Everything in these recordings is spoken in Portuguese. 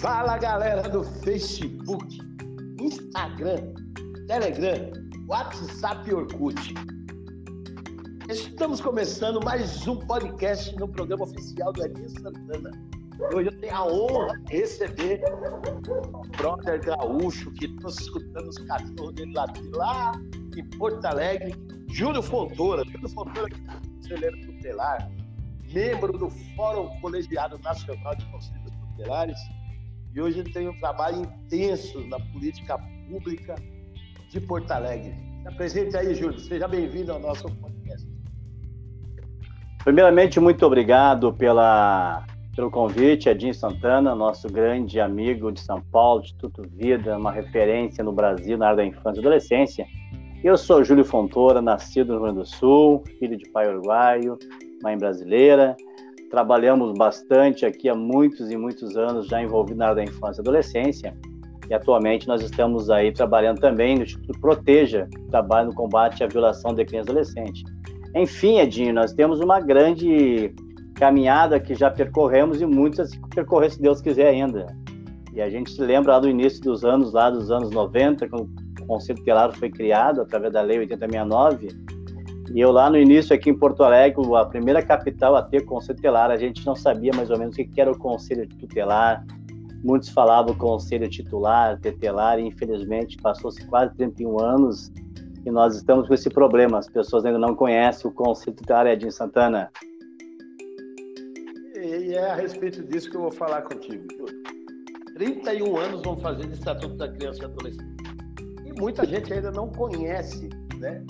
Fala galera do Facebook, Instagram, Telegram, WhatsApp e Orkut. Estamos começando mais um podcast no programa oficial do Edinho Santana. Hoje eu tenho a honra de receber o brother gaúcho que estou escutando os cachorros dele latir lá em Porto Alegre, Júlio Fontoura. Júlio Fontoura, que é conselheiro tutelar, membro do Fórum Colegiado Nacional de Conselhos Tutelares e hoje ele tem um trabalho intenso na política pública de Porto Alegre. Se apresente aí, Júlio. Seja bem-vindo ao nosso podcast. Primeiramente, muito obrigado pela, pelo convite, Edinho Santana, nosso grande amigo de São Paulo, Instituto Vida, uma referência no Brasil na área da infância e adolescência. Eu sou Júlio Fontoura, nascido no Rio Grande do Sul, filho de pai uruguaio, mãe brasileira, trabalhamos bastante aqui há muitos e muitos anos, já envolvido na área da infância e adolescência, e atualmente nós estamos aí trabalhando também no Instituto Proteja, que trabalha no combate à violação de criança e adolescente. Enfim, Edinho, nós temos uma grande caminhada que já percorremos e muitas percorrer, se Deus quiser ainda. E a gente se lembra lá do início dos anos, lá dos anos 90, quando o Conselho Tutelar foi criado através da Lei 8069, e eu lá no início aqui em Porto Alegre, a primeira capital a ter conselho tutelar, a gente não sabia mais ou menos o que era o conselho tutelar. Muitos falavam conselho titular, tutelar, e infelizmente passou-se quase 31 anos e nós estamos com esse problema. As pessoas ainda não conhecem o conselho tutelar Edinho Santana. E é a respeito disso que eu vou falar contigo. 31 anos vão fazer de Estatuto da Criança e Adolescente. E muita gente ainda não conhece né,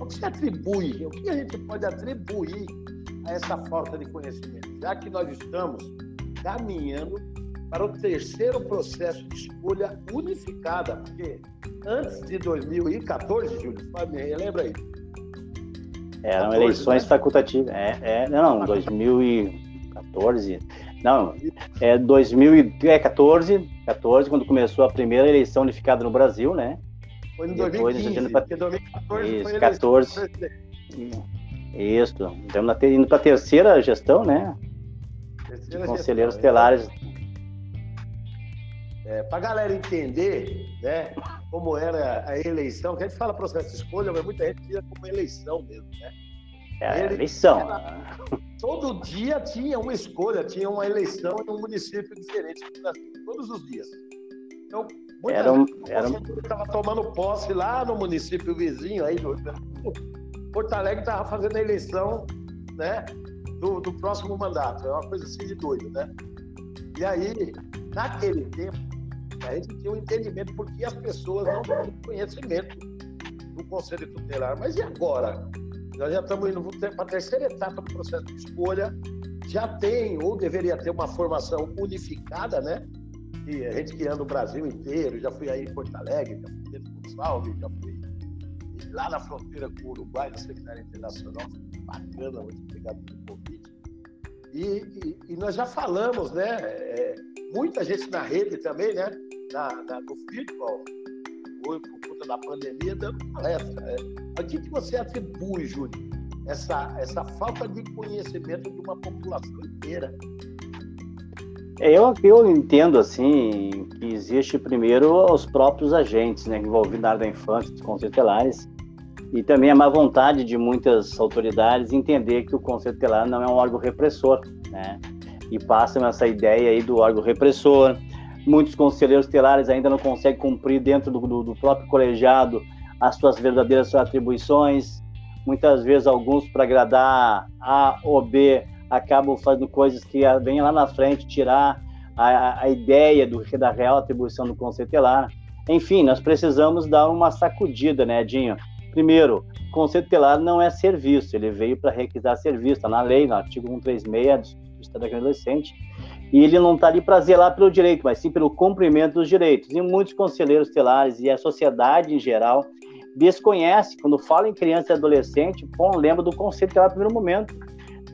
o que se atribui, o que a gente pode atribuir a essa falta de conhecimento? Já que nós estamos caminhando para o terceiro processo de escolha unificada, porque antes de 2014, Júlio, lembra aí? Eram 14, eleições né? facultativas. É, é, não, 2014. Não, é 2014, 14, quando começou a primeira eleição unificada no Brasil, né? Foi em 2015, pra... porque 2014 Isso, foi 14. Isso, estamos indo para a terceira gestão, né? Terceira de conselheiros gestão, telares. É, para a galera entender né, como era a eleição, que a gente fala processo de escolha, mas muita gente tira como eleição mesmo, né? É, Ele, eleição. Era, todo dia tinha uma escolha, tinha uma eleição em um município diferente do Brasil, todos os dias. Então, Muita era um, era estava tomando posse lá no município vizinho aí Porto Alegre estava fazendo a eleição, né, do, do, próximo mandato. É uma coisa assim de doido, né? E aí, naquele tempo, a gente tinha um entendimento porque as pessoas não tinham conhecimento do Conselho Tutelar. Mas e agora? Nós já estamos indo para a terceira etapa do processo de escolha. Já tem, ou deveria ter, uma formação unificada, né? A gente que o Brasil inteiro, já fui aí em Porto Alegre, já fui dentro do Gonçalves, já fui lá na fronteira com o Uruguai, na Secretaria Internacional, bacana, muito obrigado pelo convite. E, e, e, nós já falamos, né? É, muita gente na rede também, né? Na, na, no futebol, por conta da pandemia, dando palestra. É. O que, que você atribui, Júlio, essa, essa falta de conhecimento de uma população inteira? É, eu, eu entendo assim que existe primeiro os próprios agentes né, envolvidos na área da infância, dos conselhos tutelares, e também a má vontade de muitas autoridades entender que o conselho tutelar não é um órgão repressor, né? E passam essa ideia aí do órgão repressor. Muitos conselheiros tutelares ainda não conseguem cumprir dentro do, do, do próprio colegiado as suas verdadeiras atribuições. Muitas vezes alguns para agradar A ou B acabam fazendo coisas que vêm lá na frente tirar a, a ideia do, da real atribuição do conceito telar. Enfim, nós precisamos dar uma sacudida, né, Edinho? Primeiro, o conceito telar não é serviço, ele veio para requisar serviço, está na lei, no artigo 136 do Estado da Adolescente, e ele não está ali para zelar pelo direito, mas sim pelo cumprimento dos direitos. E muitos conselheiros telares e a sociedade em geral desconhece, quando fala em criança e adolescente, bom, lembra do conceito telar no primeiro momento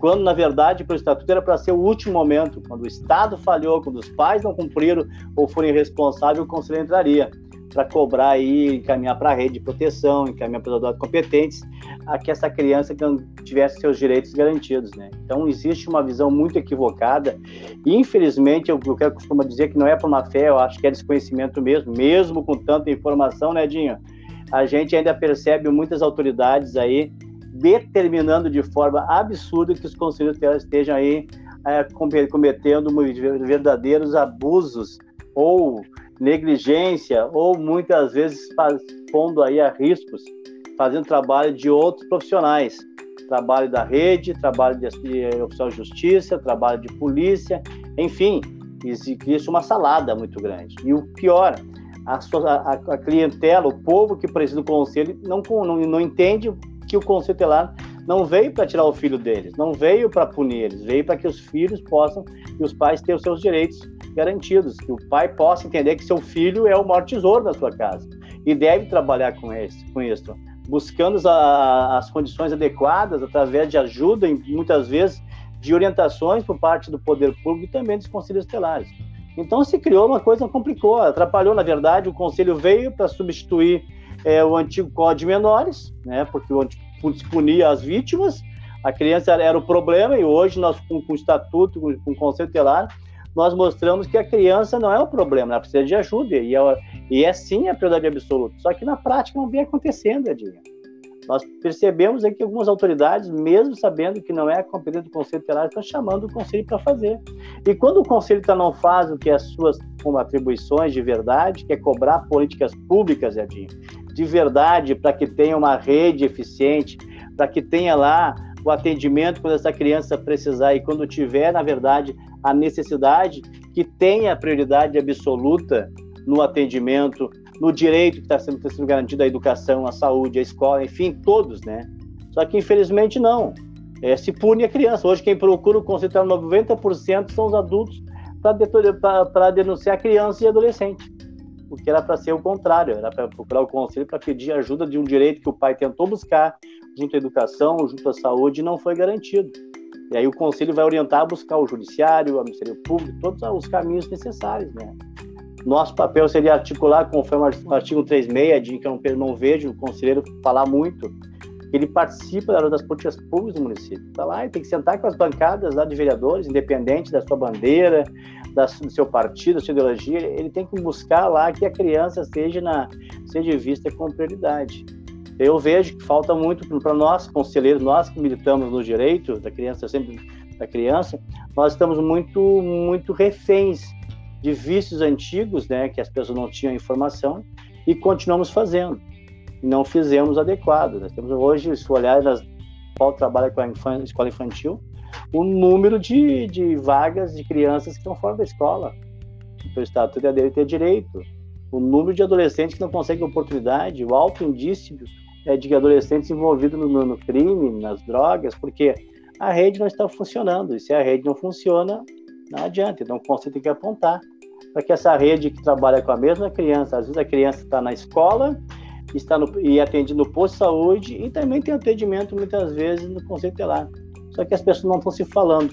quando na verdade para o estatuto era para ser o último momento, quando o Estado falhou, quando os pais não cumpriram ou foram irresponsáveis, o conselho entraria para cobrar e encaminhar para a rede de proteção, encaminhar para os adultos competentes, a que essa criança tivesse seus direitos garantidos, né? Então existe uma visão muito equivocada e infelizmente eu, eu quero costuma dizer que não é por má fé, eu acho que é desconhecimento mesmo, mesmo com tanta informação, né, Dinho? A gente ainda percebe muitas autoridades aí determinando de forma absurda que os conselhos estejam aí é, cometendo verdadeiros abusos ou negligência ou muitas vezes pondo aí a riscos, fazendo trabalho de outros profissionais, trabalho da rede, trabalho de, de oficial de justiça, trabalho de polícia, enfim, existe uma salada muito grande. E o pior, a, a, a clientela, o povo que precisa do conselho não, não, não entende que o conselho telar não veio para tirar o filho deles, não veio para punir eles, veio para que os filhos possam e os pais tenham seus direitos garantidos, que o pai possa entender que seu filho é o maior tesouro da sua casa e deve trabalhar com, esse, com isso, buscando as condições adequadas através de ajuda muitas vezes de orientações por parte do poder público e também dos conselhos estelares. Então se criou uma coisa, complicou, atrapalhou, na verdade, o conselho veio para substituir é, o antigo Código de Menores, né, porque o punia as vítimas, a criança era o problema, e hoje nós, com, com o estatuto, com, com o conselho telar, nós mostramos que a criança não é o problema, ela precisa de ajuda, e é, e é sim a prioridade absoluta. Só que na prática não vem acontecendo, Edinho. Nós percebemos aí que algumas autoridades, mesmo sabendo que não é a competência do Conselho Tutelar, estão chamando o Conselho para fazer. E quando o Conselho tá, não faz o que é as suas como atribuições de verdade, que é cobrar políticas públicas, Edinho, de verdade, para que tenha uma rede eficiente, para que tenha lá o atendimento quando essa criança precisar e quando tiver, na verdade, a necessidade, que tenha prioridade absoluta no atendimento, no direito que está sendo, tá sendo garantido a educação, a saúde, a escola, enfim, todos, né? Só que infelizmente não. É, se pune a criança. Hoje quem procura concentrar 90% são os adultos para denunciar criança e adolescente. O que era para ser o contrário, era para procurar o conselho para pedir ajuda de um direito que o pai tentou buscar junto à educação, junto à saúde e não foi garantido. E aí o conselho vai orientar a buscar o judiciário, o Ministério Público, todos os caminhos necessários, né? Nosso papel seria articular, conforme o artigo 36, de que eu não, vejo o conselheiro falar muito, ele participa das políticas públicas do município. Está lá, ele tem que sentar com as bancadas lá de vereadores, independente da sua bandeira, da, do seu partido, da sua ideologia, ele tem que buscar lá que a criança seja, na, seja vista com prioridade. Eu vejo que falta muito para nós, conselheiros, nós que militamos no direito da criança, sempre da criança, nós estamos muito, muito reféns de vícios antigos, né, que as pessoas não tinham informação, e continuamos fazendo. Não fizemos adequado. Nós temos hoje, se olhar nas qual trabalha com a escola infantil, o número de, de vagas de crianças que estão fora da escola. O estatuto é dele ter direito. O número de adolescentes que não conseguem oportunidade, o alto indício é, de adolescentes envolvidos no, no crime, nas drogas, porque a rede não está funcionando. E se a rede não funciona, não adianta. Então, o conselho tem que apontar para que essa rede que trabalha com a mesma criança, às vezes a criança está na escola está no, e atende no posto de saúde e também tem atendimento muitas vezes no conselho telar. Só que as pessoas não estão se falando.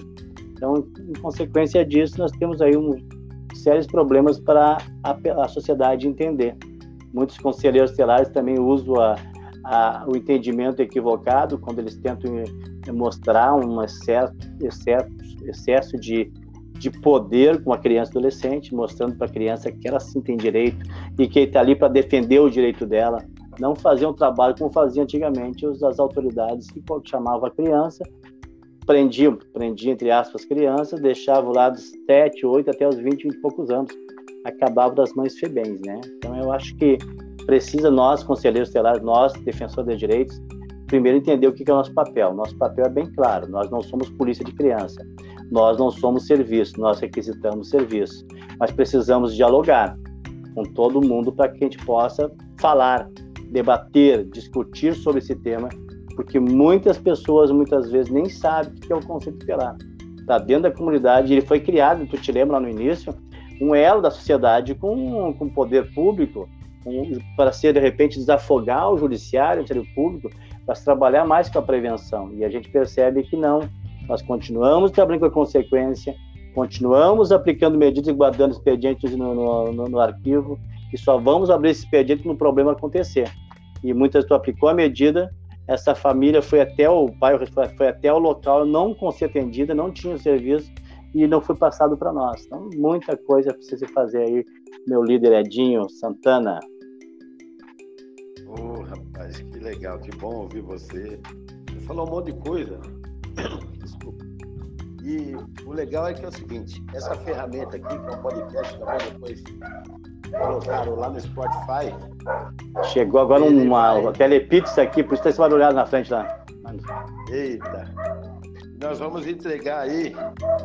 Então, em consequência disso, nós temos aí um, sérios problemas para a, a sociedade entender. Muitos conselheiros telares também usam a, a, o entendimento equivocado quando eles tentam eh, mostrar um excesso, excesso, excesso de, de poder com a criança adolescente, mostrando para a criança que ela sim tem direito e que está ali para defender o direito dela. Não fazer um trabalho como fazia antigamente as autoridades que chamavam a criança, prendiam, prendiam entre aspas crianças, deixavam lá dos 7, 8 até os 20, 20 e poucos anos. Acabava das mães febens, né? Então eu acho que precisa nós, conselheiros estelares, nós, defensores de direitos, primeiro entender o que é o nosso papel. Nosso papel é bem claro, nós não somos polícia de criança, nós não somos serviço, nós requisitamos serviço, mas precisamos dialogar com todo mundo para que a gente possa falar, debater, discutir sobre esse tema, porque muitas pessoas muitas vezes nem sabem o que é o conceito tutelar. Está dentro da comunidade, ele foi criado, tu te lembra lá no início, um elo da sociedade com, o poder público, para ser de repente desafogar o judiciário, o Ministério Público, para se trabalhar mais com a prevenção. E a gente percebe que não, Nós continuamos trabalhando com a consequência, continuamos aplicando medidas e guardando expedientes no, no, no, no arquivo, e só vamos abrir esse expediente quando o problema acontecer. E muitas tu aplicou a medida, essa família foi até o pai foi até o local, não ser atendida, não tinha o serviço e não foi passado para nós. Então, muita coisa precisa fazer aí, meu líder Edinho Santana. Ô, oh, rapaz, que legal, que bom ouvir você. Você falou um monte de coisa. Desculpa. E o legal é que é o seguinte, essa ferramenta aqui, que é um podcast também, depois colocaram lá no Spotify. Chegou agora uma, vai... telepizza aqui, por isso tem esse barulhado na frente lá. Eita! Nós vamos entregar aí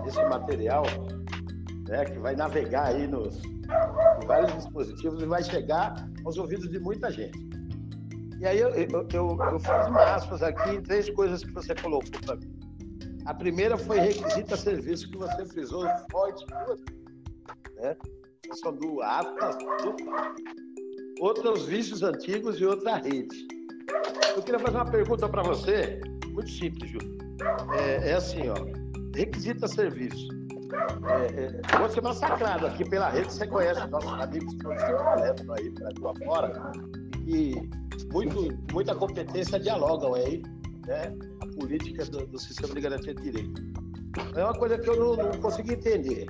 esse material, né, que vai navegar aí nos em vários dispositivos e vai chegar aos ouvidos de muita gente. E aí eu, eu, eu, eu fiz uma aspas aqui em três coisas que você colocou para mim. A primeira foi requisita serviço que você frisou forte, né? Do Atlas, outros vícios antigos e outra rede. Eu queria fazer uma pergunta para você, muito simples, Júlio. É, é, assim, ó, requisita serviço. É, é, vou ser massacrado aqui pela rede, você conhece nossos amigos que estão aí para fora, e muito, muita competência dialogam aí, né? A política do, do sistema de garantia de direito. É uma coisa que eu não, não consegui entender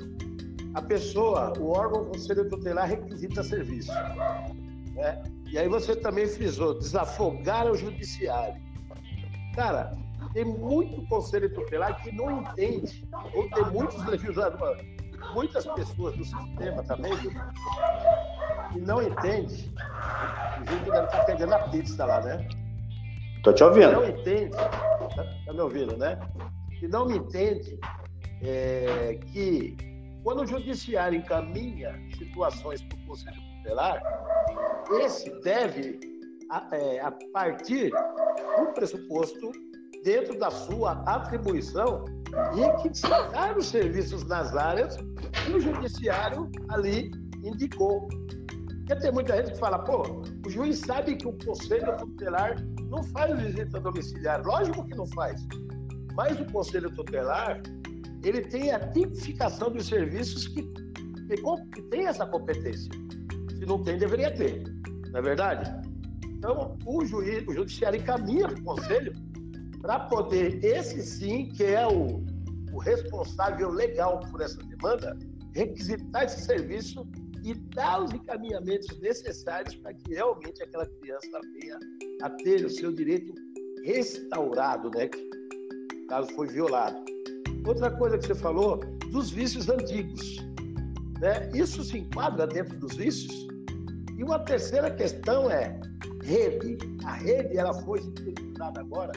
a pessoa, o órgão conselho tutelar requisita serviço. Né? E aí você também frisou, desafogar o judiciário. Cara, tem muito conselho tutelar que não entende, ou tem muitos legisladores, muitas pessoas do sistema também, que não entende. O Gil deve estar pegando a pizza lá, né? Tô te ouvindo. Que não entende, tá, tá me ouvindo, né? Que não me entende é, que quando o judiciário encaminha situações para o Conselho Tutelar, esse deve, a, é, a partir do pressuposto, dentro da sua atribuição, requisitar os serviços nas áreas que o judiciário ali indicou. Porque tem muita gente que fala, pô, o juiz sabe que o Conselho Tutelar não faz visita domiciliar. Lógico que não faz. Mas o Conselho Tutelar ele tem a tipificação dos serviços que, que, tem essa competência. Se não tem, deveria ter. Não é verdade? Então, o juiz, o judiciário encaminha o conselho para poder, esse sim, que é o, o responsável legal por essa demanda, requisitar esse serviço e dar os encaminhamentos necessários para que realmente aquela criança venha a ter o seu direito restaurado, né? Caso foi violado. Outra coisa que você falou, dos vícios antigos. Né? Isso se enquadra dentro dos vícios? E uma terceira questão é rede. A rede ela foi utilizada agora,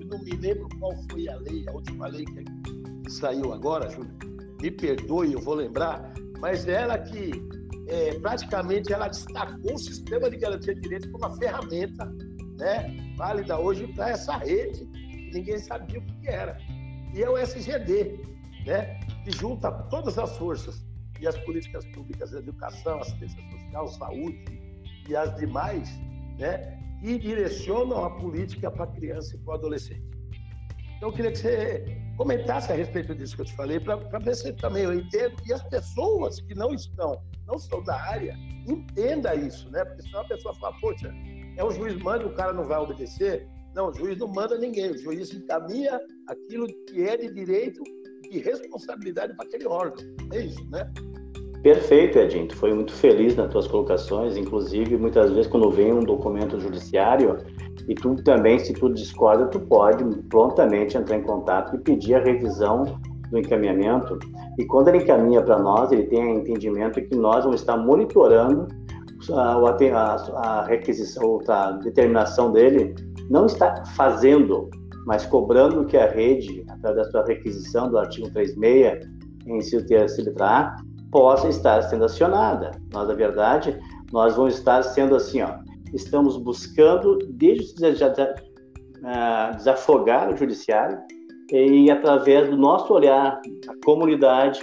eu não me lembro qual foi a lei, a última lei que saiu agora, Júlio. Me perdoe, eu vou lembrar, mas ela que é, praticamente ela destacou o sistema de garantia de direitos como uma ferramenta né, válida hoje para essa rede, ninguém sabia o que era e é o SGD, né, que junta todas as forças e as políticas públicas, educação, assistência social, saúde e as demais, né, e direcionam a política para a criança e para o adolescente. Então, eu queria que você comentasse a respeito disso que eu te falei, para ver se também eu entendo e as pessoas que não estão, não são da área, entenda isso, né? Porque senão a pessoa fala, poxa, é o juiz manda, o cara não vai obedecer. Não, o juiz não manda ninguém, o juiz encaminha aquilo que é de direito e de responsabilidade para aquele órgão. É isso, né? Perfeito, Edinho. Tu foi muito feliz nas tuas colocações, inclusive muitas vezes quando vem um documento judiciário e tu também, se tu discorda, tu pode prontamente entrar em contato e pedir a revisão do encaminhamento. E quando ele encaminha para nós, ele tem entendimento que nós vamos estar monitorando a, a, a requisição, a determinação dele não está fazendo, mas cobrando que a rede, através da sua requisição do artigo 36, em seu terço letra A, possa estar sendo acionada. Nós, na verdade, nós vamos estar sendo assim, ó, estamos buscando desde desafogar o judiciário e através do nosso olhar, a comunidade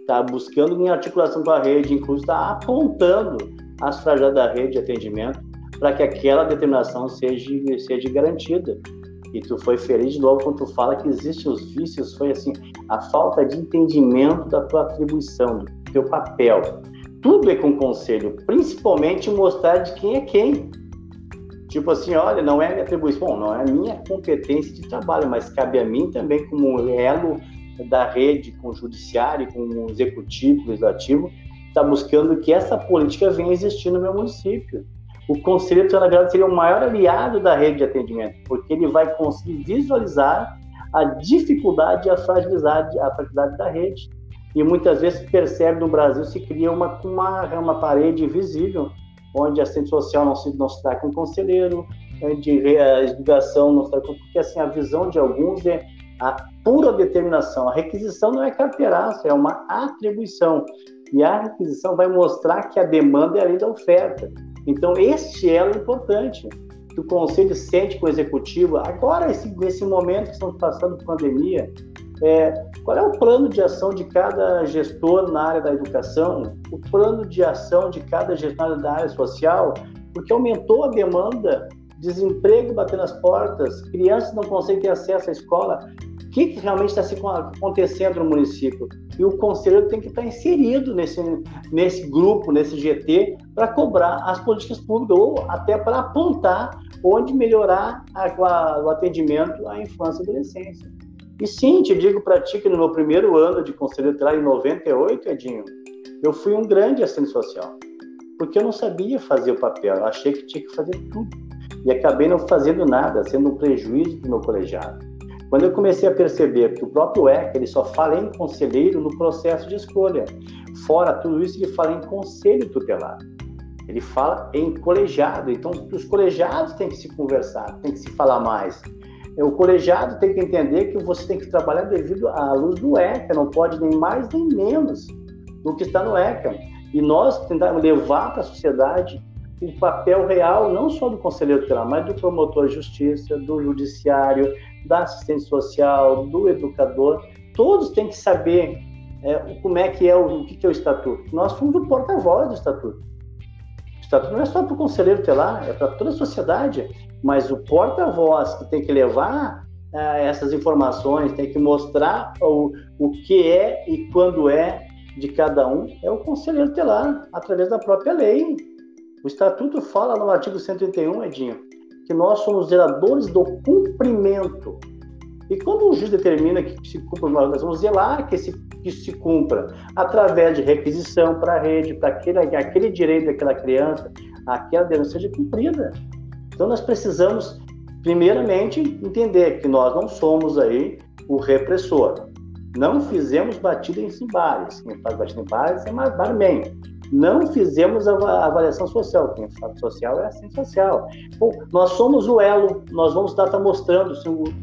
está buscando em articulação com a rede, inclusive está apontando as fragilidades da rede de atendimento para que aquela determinação seja, seja garantida. E tu foi feliz de novo quando tu fala que existem os vícios, foi assim, a falta de entendimento da tua atribuição, do teu papel. Tudo é com conselho, principalmente mostrar de quem é quem. Tipo assim, olha, não é minha atribuição, bom, não é minha competência de trabalho, mas cabe a mim também como elo da rede com o judiciário, com o executivo, legislativo, está buscando que essa política venha existir no meu município. O Conselho Tutelar seria o maior aliado da rede de atendimento, porque ele vai conseguir visualizar a dificuldade e a fragilidade, a fragilidade da rede. E muitas vezes percebe no Brasil se cria uma, uma, uma parede invisível, onde a assistente social não se, não se dá com conselheiro, né, de a educação não se dá com... Porque assim, a visão de alguns é a pura determinação. A requisição não é carteiraço, é uma atribuição. E a requisição vai mostrar que a demanda é além da oferta. Então, este elo é importante. Que o conselho sente com o executivo, agora, esse, nesse momento que estamos passando por pandemia, é, qual é o plano de ação de cada gestor na área da educação, o plano de ação de cada gestor da área social, porque aumentou a demanda, desemprego batendo as portas, crianças não conseguem ter acesso à escola que, que realmente está acontecendo no município. E o conselheiro tem que estar inserido nesse, nesse grupo, nesse GT, para cobrar as políticas públicas ou até para apontar onde melhorar a, a, o atendimento à infância e adolescência. E sim, te digo para ti que no meu primeiro ano de conselheiro tutelar, em 98, Edinho, eu fui um grande assistente social, porque eu não sabia fazer o papel, eu achei que tinha que fazer tudo. E acabei não fazendo nada, sendo um prejuízo para o meu colegiado. Quando eu comecei a perceber que o próprio ECA ele só fala em conselheiro no processo de escolha, fora tudo isso ele fala em conselho tutelar. Ele fala em colegiado, então os colegiados têm que se conversar, tem que se falar mais. O colegiado tem que entender que você tem que trabalhar devido à luz do ECA, não pode nem mais nem menos do que está no ECA. E nós tentamos levar para a sociedade o papel real, não só do conselheiro tutelar, mas do promotor de justiça, do judiciário, da assistente social, do educador, todos têm que saber é, como é que é o, o que, é o estatuto. Nós fomos o porta-voz do estatuto. O estatuto não é só para o conselheiro telar, é para toda a sociedade, mas o porta-voz que tem que levar é, essas informações, tem que mostrar o, o que é e quando é de cada um, é o conselheiro telar, através da própria lei. O estatuto fala no artigo 131, Edinho, que nós somos zeladores do cumprimento. E quando o juiz determina que se cumpra nós vamos zelar que, esse, que se cumpra através de requisição para a rede, para aquele, aquele direito daquela criança, aquela denúncia seja cumprida. Então nós precisamos, primeiramente, entender que nós não somos aí o repressor. Não fizemos batida em bares. Quem faz batida em bares é barman não fizemos a avaliação social. Quem faz social é assim social. Bom, nós somos o elo, nós vamos estar mostrando,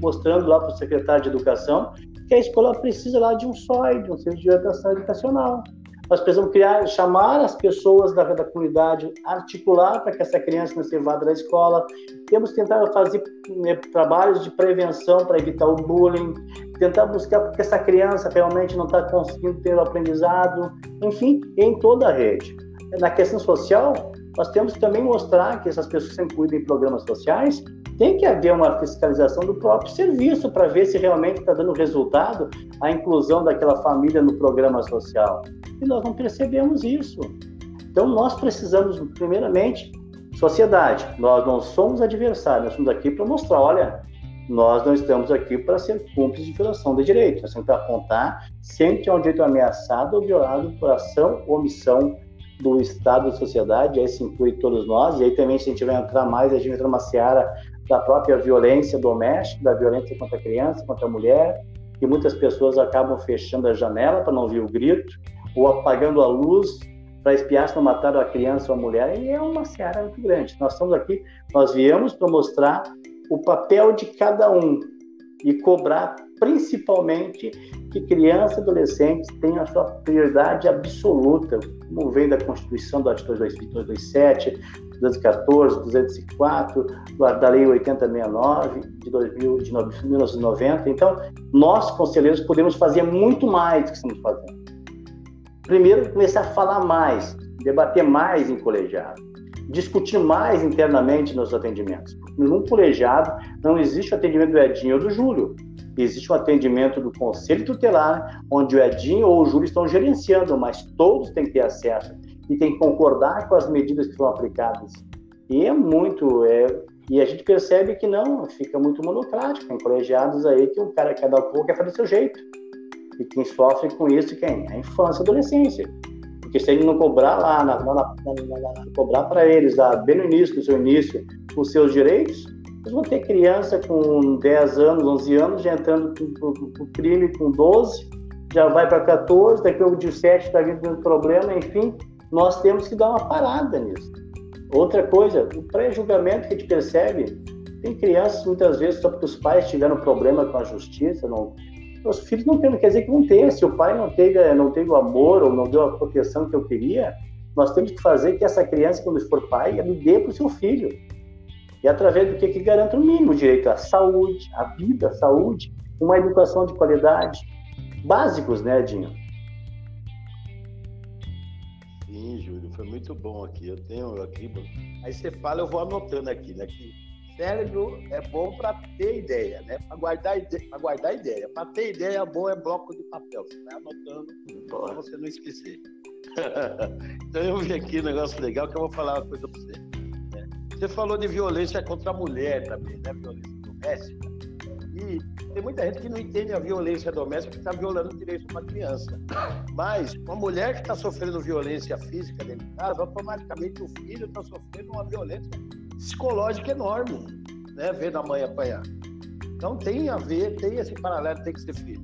mostrando lá para o secretário de Educação que a escola precisa lá de um SOI, de um Centro de Orientação Educacional. Nós precisamos criar, chamar as pessoas da, da comunidade, articular para que essa criança não se evada da escola. Temos que tentar fazer né, trabalhos de prevenção para evitar o bullying, tentar buscar porque essa criança realmente não está conseguindo ter o aprendizado, enfim, em toda a rede. Na questão social, nós temos que também mostrar que essas pessoas que incluídas em programas sociais tem que haver uma fiscalização do próprio serviço para ver se realmente está dando resultado a inclusão daquela família no programa social. E nós não percebemos isso. Então, nós precisamos, primeiramente, sociedade. Nós não somos adversários, nós estamos aqui para mostrar: olha, nós não estamos aqui para ser cúmplices de violação de direitos. Nós temos que apontar sempre que é um direito ameaçado ou violado por ação ou omissão do Estado da sociedade, aí se inclui todos nós, e aí também se a gente vai entrar mais, a gente entra numa seara da própria violência doméstica, da violência contra a criança, contra a mulher, que muitas pessoas acabam fechando a janela para não ouvir o grito, ou apagando a luz para espiar se não mataram a criança ou a mulher, e é uma seara muito grande. Nós estamos aqui, nós viemos para mostrar o papel de cada um e cobrar principalmente que crianças e adolescentes tenham a sua prioridade absoluta, como vem da Constituição do artigo 227, 214, 204, da Lei 8069 de, 2000, de 1990. Então, nós, conselheiros, podemos fazer muito mais do que estamos fazendo. Primeiro, começar a falar mais, debater mais em colegiado. discutir mais internamente nos atendimentos. Num colegiado não existe o atendimento do Edinho ou do Júlio. Existe um atendimento do Conselho Tutelar, onde o Edinho ou o Júlio estão gerenciando, mas todos têm que ter acesso e têm que concordar com as medidas que são aplicadas. E é muito. É, e a gente percebe que não, fica muito monocrático. Tem colegiados aí que o cara quer dar o pouco quer fazer do seu jeito. E quem sofre com isso, quem? A infância e adolescência. Porque se ele não cobrar lá, na, na, na, cobrar para eles lá, bem no início do seu início, os seus direitos, eles vão ter criança com 10 anos, 11 anos, já entrando com, crime com 12, já vai para 14, daqui a pouco 17 está vindo um problema, enfim, nós temos que dar uma parada nisso. Outra coisa, o pré-julgamento que a gente percebe, tem crianças muitas vezes só porque os pais tiveram problema com a justiça, não, os filhos não têm, quer dizer que não tem. Se o pai não teve, não teve o amor ou não deu a proteção que eu queria, nós temos que fazer que essa criança, quando for pai, ele dê para o seu filho. E através do que que garanta o mínimo direito à saúde, à vida, à saúde, uma educação de qualidade, básicos, né, Edinho? Sim, Júlio, foi muito bom aqui. Eu tenho aqui. Aí você fala, eu vou anotando aqui, né? Que cérebro é bom para ter ideia, né? Para guardar, ide guardar ideia. Para ter ideia boa é bloco de papel. Você vai anotando para você não esquecer. então eu vi aqui um negócio legal que eu vou falar uma coisa para você. Você falou de violência contra a mulher também, né? Violência doméstica. E tem muita gente que não entende a violência doméstica que está violando o direito de uma criança. Mas uma mulher que está sofrendo violência física dentro de casa, automaticamente o filho está sofrendo uma violência psicológica enorme, né? Ver a mãe apanhar. Então tem a ver, tem esse paralelo, tem que ser feito.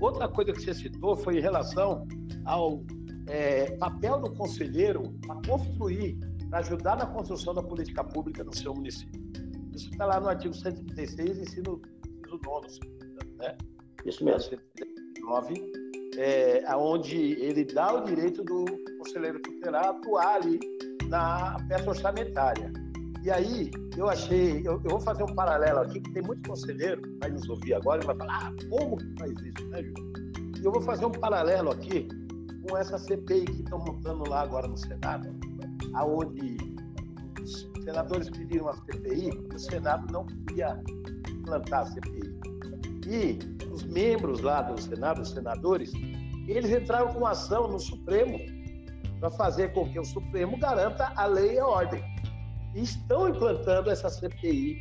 Outra coisa que você citou foi em relação ao é, papel do conselheiro para construir, para ajudar na construção da política pública no seu município. Isso está lá no artigo 136, ensino, ensino nono, né? Isso mesmo. 139, é, onde ele dá o direito do conselheiro tutelar atuar ali na peça orçamentária. E aí, eu achei, eu, eu, vou fazer um paralelo aqui, que tem muito conselheiro que vai nos ouvir agora e vai falar, ah, como que faz isso, né, Júlio? E eu vou fazer um paralelo aqui com essa CPI que estão montando lá agora no Senado, aonde os senadores pediram a CPI, o Senado não queria implantar a CPI. E os membros lá do Senado, os senadores, eles entraram com ação no Supremo para fazer com que o Supremo garanta a lei e a ordem e estão implantando essa CPI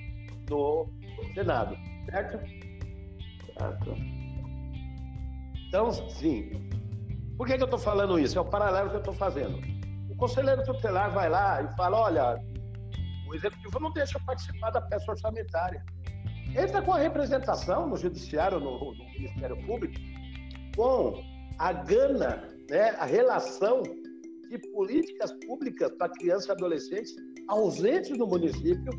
no Senado, certo? Certo. Então, sim. Por que, que eu estou falando isso? É o paralelo que eu estou fazendo. Conselheiro tutelar vai lá e fala: olha, o executivo não deixa participar da peça orçamentária. Entra com a representação no judiciário, no, no Ministério Público, com a gana, né, a relação de políticas públicas para crianças e adolescentes ausentes no município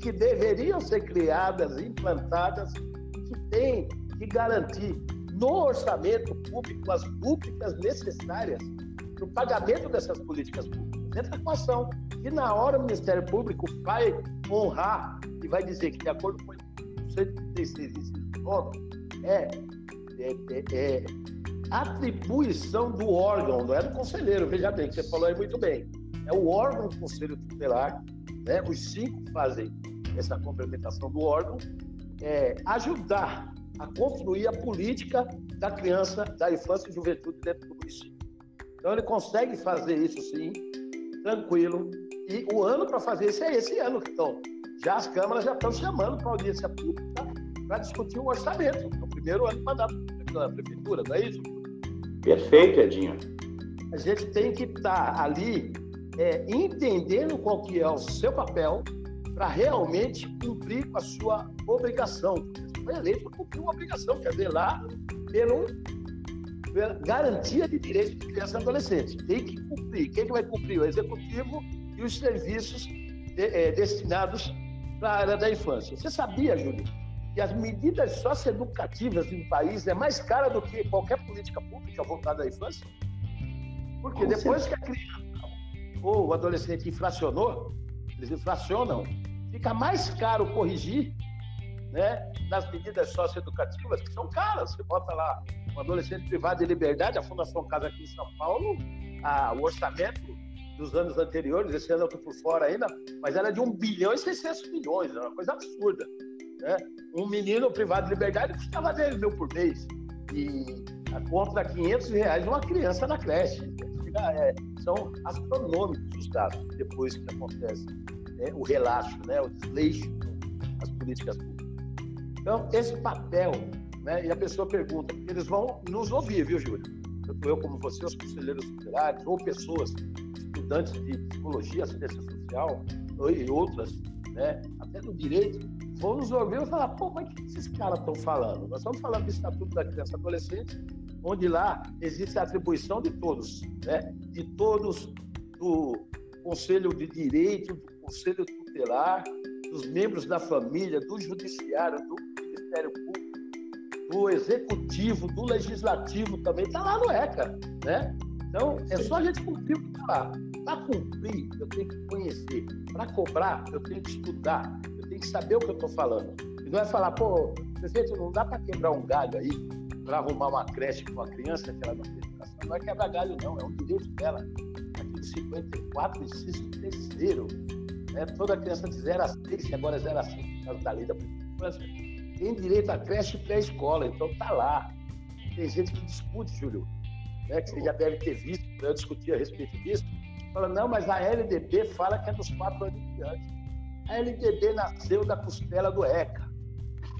que deveriam ser criadas, implantadas que têm que garantir no orçamento público as públicas necessárias para o pagamento dessas políticas públicas. Entra com ação. E na hora o Ministério Público vai honrar e vai dizer que, de acordo com o 136, inciso é, é, é, é atribuição do órgão, não é do conselheiro, veja bem, que você falou aí muito bem é o órgão do Conselho Tutelar, né? os cinco fazem essa complementação do órgão, é, ajudar a construir a política da criança, da infância e juventude dentro do município. Então, ele consegue fazer isso sim, tranquilo. E o ano para fazer isso é esse ano. Então, já as câmaras já estão chamando para audiência pública para discutir o orçamento. É o primeiro ano para dar da prefeitura, não é isso? Perfeito, Edinho. A gente tem que estar tá ali é, entendendo qual que é o seu papel para realmente cumprir com a sua obrigação. Você foi eleito para cumprir uma obrigação, quer dizer, lá pelo, garantia de direitos de criança e adolescente. Tem que cumprir. Quem que vai cumprir? O executivo e os serviços de, é, destinados para a área da infância. Você sabia, Júlio, que as medidas socioeducativas no país é mais cara do que qualquer política pública voltada à infância? Porque Com depois certeza. que a criança ou o adolescente infracionou, eles infracionam, fica mais caro corrigir né, nas medidas socioeducativas, que são caras. Você bota lá um adolescente privado de liberdade, a Fundação Casa aqui em São Paulo, a, o orçamento dos anos anteriores, esse ano eu estou por fora ainda, mas era de 1 bilhão e 600 milhões, era uma coisa absurda. Né? Um menino privado de liberdade custava 10 mil por mês. E a conta 500 reais uma criança na creche. É, são astronômicos os dados depois que acontece né? o relaxo, né? o desleixo das políticas públicas. Então, esse papel, né? e a pessoa pergunta, eles vão nos ouvir, viu, Júlio? Tanto eu como você, os conselheiros tutelares, ou pessoas, estudantes de psicologia, assistência social, e outras, né? até no direito, vão nos ouvir e falar, pô, mas o que esses caras estão falando? Nós estamos falando do Estatuto da Criança e Adolescente, onde lá existe a atribuição de todos, né? de todos do Conselho de Direito, do Conselho Tutelar, dos membros da família, do Judiciário, do Ministério Público, do Executivo, do Legislativo também, está lá no ECA. Né? Então, é só a gente cumprir o que está lá. Para cumprir, eu tenho que conhecer. Para cobrar, eu tenho que estudar. Eu tenho que saber o que eu estou falando. E não é falar, pô, prefeito, não dá para quebrar um galho aí para arrumar uma creche com a criança que ela não tem educação. Não é quebrar galho, não. É um direito dela. Artigo 54, inciso terceiro. Né? Toda criança de 0 a 6, que agora é 0 a 5, por causa da lei da infância, tem direito a creche e pré-escola. Então tá lá. Tem gente que discute, Júlio, né? que você já deve ter visto, eu discuti a respeito disso. Fala, não, mas a LDB fala que é dos quatro anos de diante. A LDB nasceu da costela do ECA.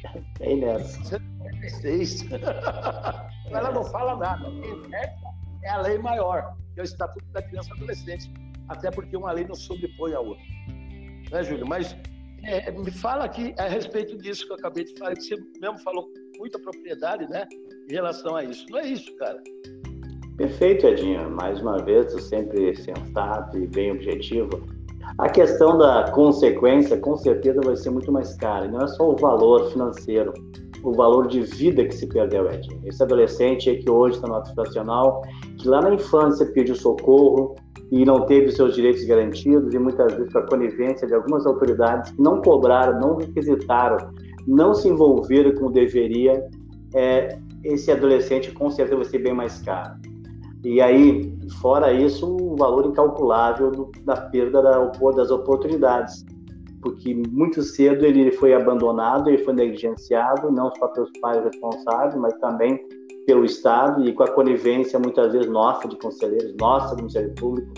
Bem nessa. 76. Ela não fala nada. É a lei maior, que é o Estatuto da Criança e Adolescente. Até porque uma lei não sobrepõe a outra. Né, Júlio? Mas é, me fala aqui a respeito disso que eu acabei de falar, que você mesmo falou com muita propriedade, né? Em relação a isso. Não é isso, cara. Perfeito, Edinho. Mais uma vez, sempre sensato e bem objetivo. A questão da consequência, com certeza, vai ser muito mais cara. Não é só o valor financeiro, o valor de vida que se perdeu, Edinho. Esse adolescente que hoje está no ato nacional, que lá na infância pediu socorro e não teve seus direitos garantidos, e muitas vezes com a conivência de algumas autoridades que não cobraram, não requisitaram, não se envolveram como deveria, é, esse adolescente com certeza vai ser bem mais caro. E aí, fora isso, o valor incalculável do, da perda da, das oportunidades, porque muito cedo ele foi abandonado, ele foi negligenciado, não só pelos pais responsáveis, mas também pelo Estado e com a conivência muitas vezes nossa de conselheiros, nossa do Ministério Público,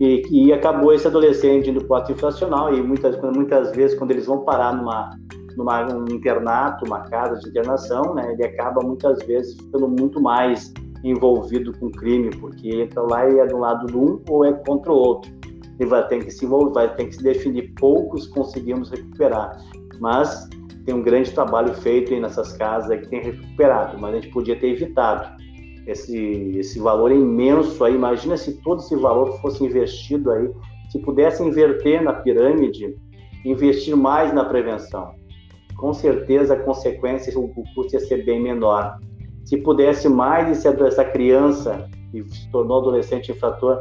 e, e acabou esse adolescente indo para o ato infracional e muitas, muitas vezes quando eles vão parar numa numa um internato, uma casa de internação, né, ele acaba muitas vezes ficando muito mais envolvido com crime, porque entra lá e é do lado do um ou é contra o outro. Ele vai ter que se envolver, vai ter que se definir. Poucos conseguimos recuperar, mas tem um grande trabalho feito nessas casas que tem recuperado, mas a gente podia ter evitado esse, esse valor imenso aí. Imagina se todo esse valor fosse investido aí, se pudesse inverter na pirâmide, investir mais na prevenção. Com certeza a consequência, o custo ia ser bem menor se pudesse mais esse, essa criança que se tornou adolescente infrator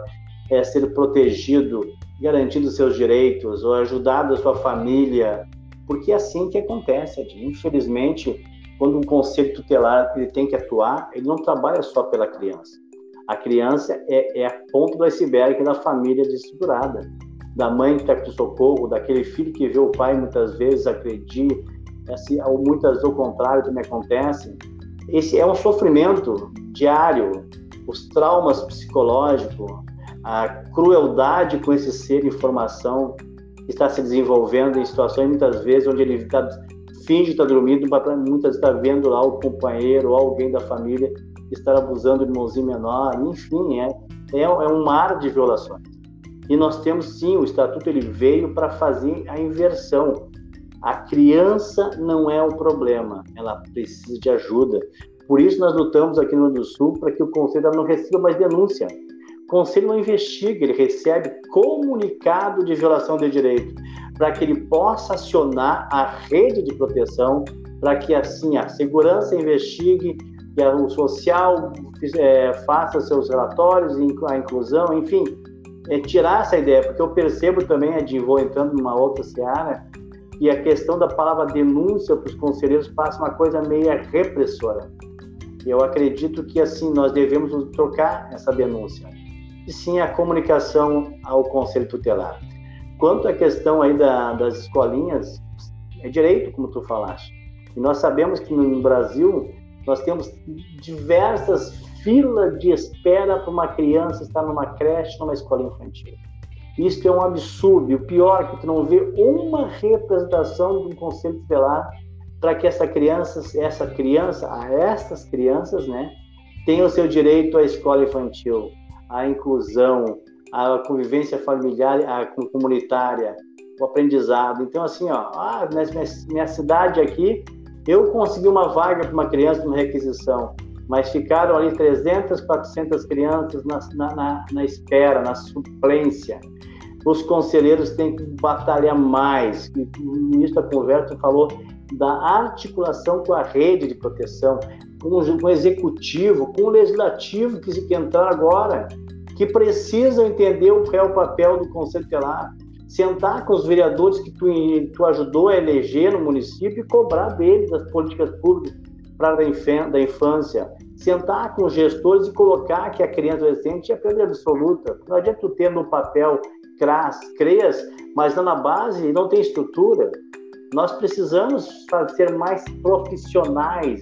é, ser protegido, garantido seus direitos ou ajudado a sua família, porque é assim que acontece. Infelizmente, quando um conselho tutelar ele tem que atuar, ele não trabalha só pela criança. A criança é, é a ponta do iceberg da família desestruturada, da mãe que está com socorro, daquele filho que vê o pai muitas vezes agredir, assim, ou muitas vezes o contrário também acontece esse é um sofrimento diário, os traumas psicológicos, a crueldade com esse ser em formação está se desenvolvendo em situações muitas vezes onde ele tá, finge estar dormindo, mas muitas está vendo lá o companheiro ou alguém da família estar abusando de mãozinho menor, enfim, é, é, é um mar de violações. E nós temos sim, o estatuto ele veio para fazer a inversão, a criança não é o problema, ela precisa de ajuda. Por isso nós lutamos aqui no Rio do Sul para que o conselho não receba mais denúncia. Conselho não investiga, ele recebe comunicado de violação de direito, para que ele possa acionar a rede de proteção, para que assim a segurança investigue e o social é, faça seus relatórios, a inclusão, enfim, é, tirar essa ideia, porque eu percebo também, Edinho, vou entrando numa outra seara, e a questão da palavra denúncia para os conselheiros passa uma coisa meio repressora. Eu acredito que assim nós devemos trocar essa denúncia. E sim a comunicação ao Conselho Tutelar. Quanto à questão aí da, das escolinhas, é direito, como tu falaste. E nós sabemos que no Brasil nós temos diversas filas de espera para uma criança estar numa creche, numa escola infantil. Isso é um absurdo. E o pior é que tu não vê uma representação de um conselho tutelar para que essa criança, essa criança, a estas crianças, né, tenham o seu direito à escola infantil, à inclusão, à convivência familiar, à comunitária, o aprendizado. Então, assim, ó, ah, minha, minha cidade aqui, eu consegui uma vaga para uma criança numa requisição, mas ficaram ali 300, 400 crianças na, na, na espera, na suplência. Os conselheiros têm que batalhar mais. E o ministro da Conversa falou da articulação com a rede de proteção, com o executivo, com o legislativo que se entrar agora, que precisam entender o que é o papel do Conselho Telar, sentar com os vereadores que tu, tu ajudou a eleger no município e cobrar deles as políticas públicas para da infância, sentar com os gestores e colocar que a criança adolescente é perda absoluta. Não adianta tu ter no papel CRAS, CREAS, mas na base não tem estrutura. Nós precisamos ser mais profissionais.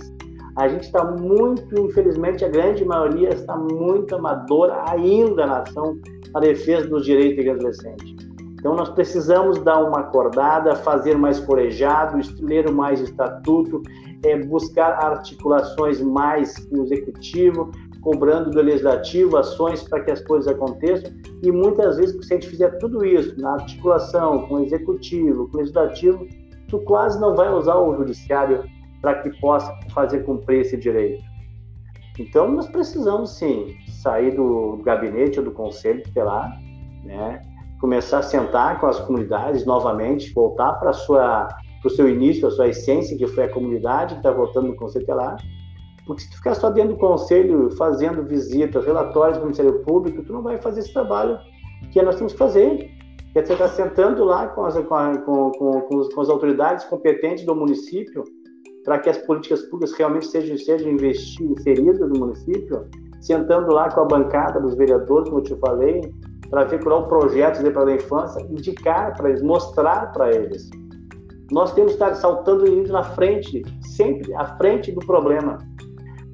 A gente está muito, infelizmente, a grande maioria está muito amadora ainda na ação na defesa dos direitos do adolescente. Então, nós precisamos dar uma acordada, fazer mais colegiado, ler mais estatuto, é, buscar articulações mais com o executivo, cobrando do legislativo ações para que as coisas aconteçam. E muitas vezes, se a gente fizer tudo isso na articulação com o executivo, com o legislativo, tu quase não vai usar o judiciário para que possa fazer cumprir esse direito. Então, nós precisamos sim sair do gabinete ou do conselho tutelar, né? começar a sentar com as comunidades novamente, voltar para para o seu início, a sua essência, que foi a comunidade que está votando no Conselho Telar. Porque se tu ficar só dentro do Conselho, fazendo visitas, relatórios do Ministério Público, tu não vai fazer esse trabalho que nós temos que fazer. Que é você estar sentando lá com as, com, com, com, com, as autoridades competentes do município para que as políticas públicas realmente sejam, sejam investidas, inseridas no município, sentando lá com a bancada dos vereadores, como eu te falei, para ver qual é o projeto para a infância, indicar para eles, mostrar para eles nós temos que estar saltando indo na frente, sempre à frente do problema.